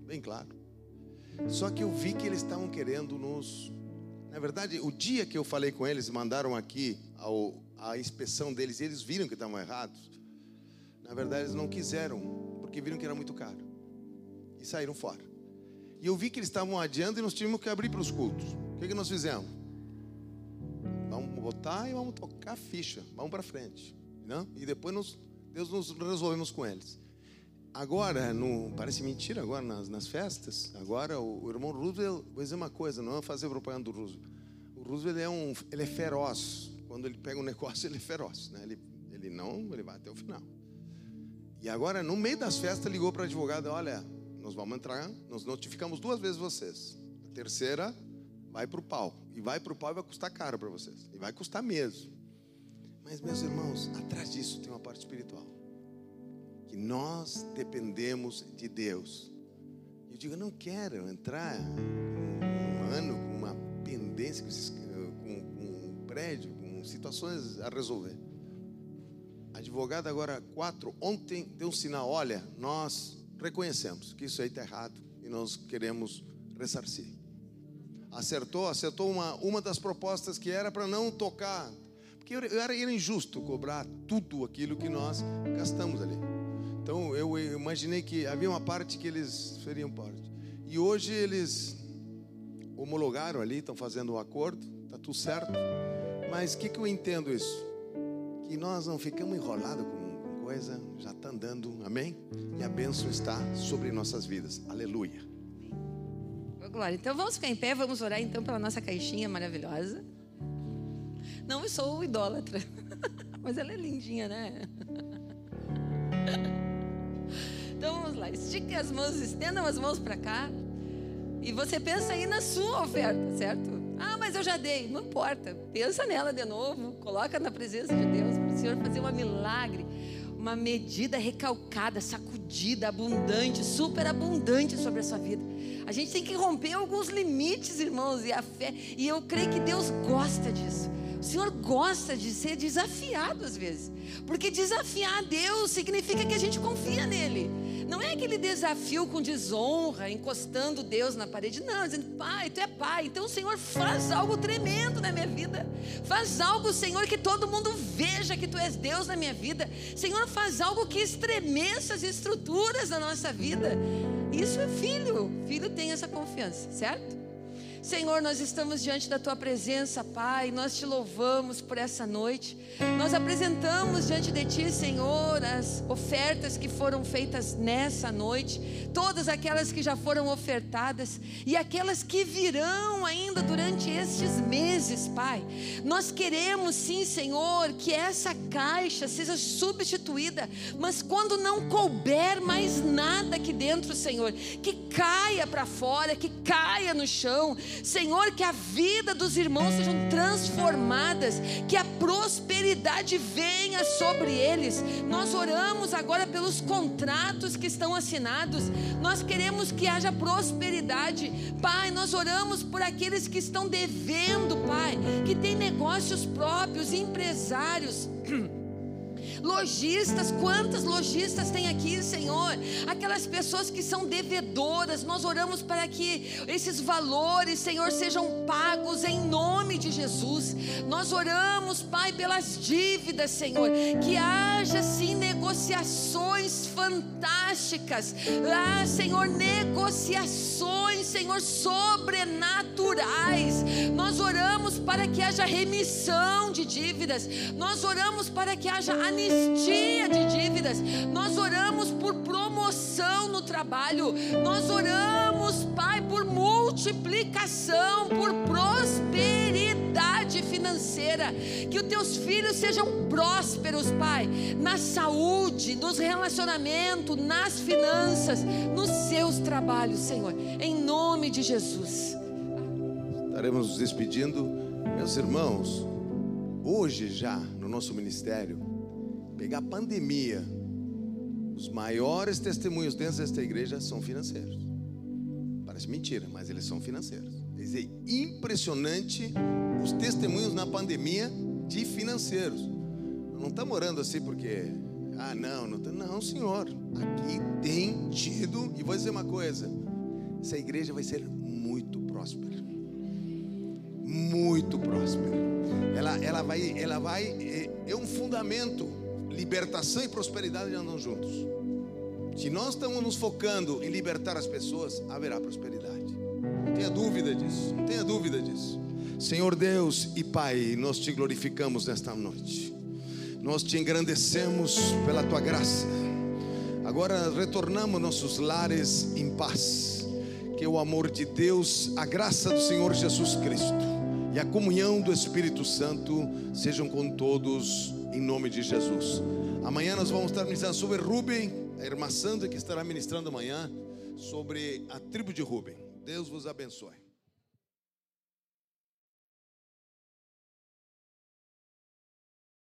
bem claro. Só que eu vi que eles estavam querendo nos. Na verdade, o dia que eu falei com eles, mandaram aqui ao, a inspeção deles, e eles viram que estavam errados. Na verdade, eles não quiseram, porque viram que era muito caro. E saíram fora. E eu vi que eles estavam adiando e nós tínhamos que abrir para os cultos. O que, que nós fizemos? Vamos botar e vamos tocar a ficha. Vamos para frente. Não? E depois Deus nos resolvemos com eles. Agora, no, parece mentira agora nas, nas festas. Agora o, o, irmão Roosevelt, vou dizer uma coisa, não é fazer propaganda do Roosevelt. O Roosevelt é um, ele é feroz. Quando ele pega um negócio, ele é feroz, né? Ele, ele não, ele vai até o final. E agora, no meio das festas, ligou para a advogada: olha, nós vamos entrar, nós notificamos duas vezes vocês. A terceira vai para o pau. E vai para o pau e vai custar caro para vocês. E vai custar mesmo. Mas, meus irmãos, atrás disso tem uma parte espiritual. Que nós dependemos de Deus. Eu digo, eu não quero entrar um ano com uma pendência, com, um prédio, com situações a resolver. Advogado agora quatro, ontem deu um sinal, olha, nós reconhecemos que isso aí está errado e nós queremos ressarcir. Acertou, acertou uma, uma das propostas que era para não tocar, porque era, era injusto cobrar tudo aquilo que nós gastamos ali. Então eu imaginei que havia uma parte que eles fariam parte. E hoje eles homologaram ali, estão fazendo o um acordo, está tudo certo. Mas o que, que eu entendo isso? Que nós não ficamos enrolados com coisa, já está andando, amém? E a bênção está sobre nossas vidas, aleluia. Glória. Então vamos ficar em pé, vamos orar então pela nossa caixinha maravilhosa. Não, sou idólatra, mas ela é lindinha, né? Então vamos lá, estique as mãos, estendam as mãos para cá. E você pensa aí na sua oferta, certo? Ah, mas eu já dei. Não importa. Pensa nela de novo. Coloca na presença de Deus para o Senhor fazer um milagre. Uma medida recalcada, sacudida, abundante, super abundante sobre a sua vida. A gente tem que romper alguns limites, irmãos, e a fé. E eu creio que Deus gosta disso. O Senhor gosta de ser desafiado às vezes. Porque desafiar Deus significa que a gente confia nele. Não é aquele desafio com desonra, encostando Deus na parede. Não, dizendo, Pai, Tu é Pai. Então, Senhor, faz algo tremendo na minha vida. Faz algo, Senhor, que todo mundo veja que Tu és Deus na minha vida. Senhor, faz algo que estremeça as estruturas da nossa vida. Isso é filho. Filho tem essa confiança, certo? Senhor, nós estamos diante da tua presença, Pai. Nós te louvamos por essa noite. Nós apresentamos diante de ti, Senhor, as ofertas que foram feitas nessa noite, todas aquelas que já foram ofertadas e aquelas que virão ainda durante estes meses, Pai. Nós queremos, sim, Senhor, que essa caixa seja substituída, mas quando não couber mais nada aqui dentro, Senhor, que caia para fora, que caia no chão Senhor, que a vida dos irmãos sejam transformadas, que a prosperidade venha sobre eles. Nós oramos agora pelos contratos que estão assinados. Nós queremos que haja prosperidade. Pai, nós oramos por aqueles que estão devendo, Pai, que têm negócios próprios, empresários. Lojistas, quantas lojistas tem aqui, Senhor? Aquelas pessoas que são devedoras, nós oramos para que esses valores, Senhor, sejam pagos em nome de Jesus. Nós oramos, Pai, pelas dívidas, Senhor, que haja sim negociações fantásticas. Ah, Senhor, negociações, Senhor, sobrenaturais. Nós oramos para que haja remissão de dívidas. Nós oramos para que haja anistia de dívidas. Nós oramos por promoção no trabalho. Nós oramos, Pai, por multiplicação, por prosperidade financeira. Que os teus filhos sejam prósperos, Pai, na saúde, nos relacionamentos, nas finanças, nos seus trabalhos, Senhor. Em nome de Jesus. Estaremos nos despedindo, meus irmãos. Hoje já no nosso ministério pegar a pandemia, os maiores testemunhos dentro desta igreja são financeiros. Parece mentira, mas eles são financeiros. Quer dizer, impressionante os testemunhos na pandemia de financeiros. Não estamos orando assim porque, ah, não, não, não, senhor. Aqui tem tido, e vou dizer uma coisa: essa igreja vai ser muito próspera. Muito próspera. Ela, ela vai, ela vai, é, é um fundamento libertação e prosperidade andam juntos. Se nós estamos nos focando em libertar as pessoas, haverá prosperidade. Não tenha dúvida disso. Não tenha dúvida disso. Senhor Deus e Pai, nós te glorificamos nesta noite. Nós te engrandecemos pela tua graça. Agora retornamos nossos lares em paz. Que o amor de Deus, a graça do Senhor Jesus Cristo e a comunhão do Espírito Santo sejam com todos em nome de Jesus. Amanhã nós vamos estar ministrando sobre Rubem, a irmã Sandra que estará ministrando amanhã sobre a tribo de Rubem. Deus vos abençoe.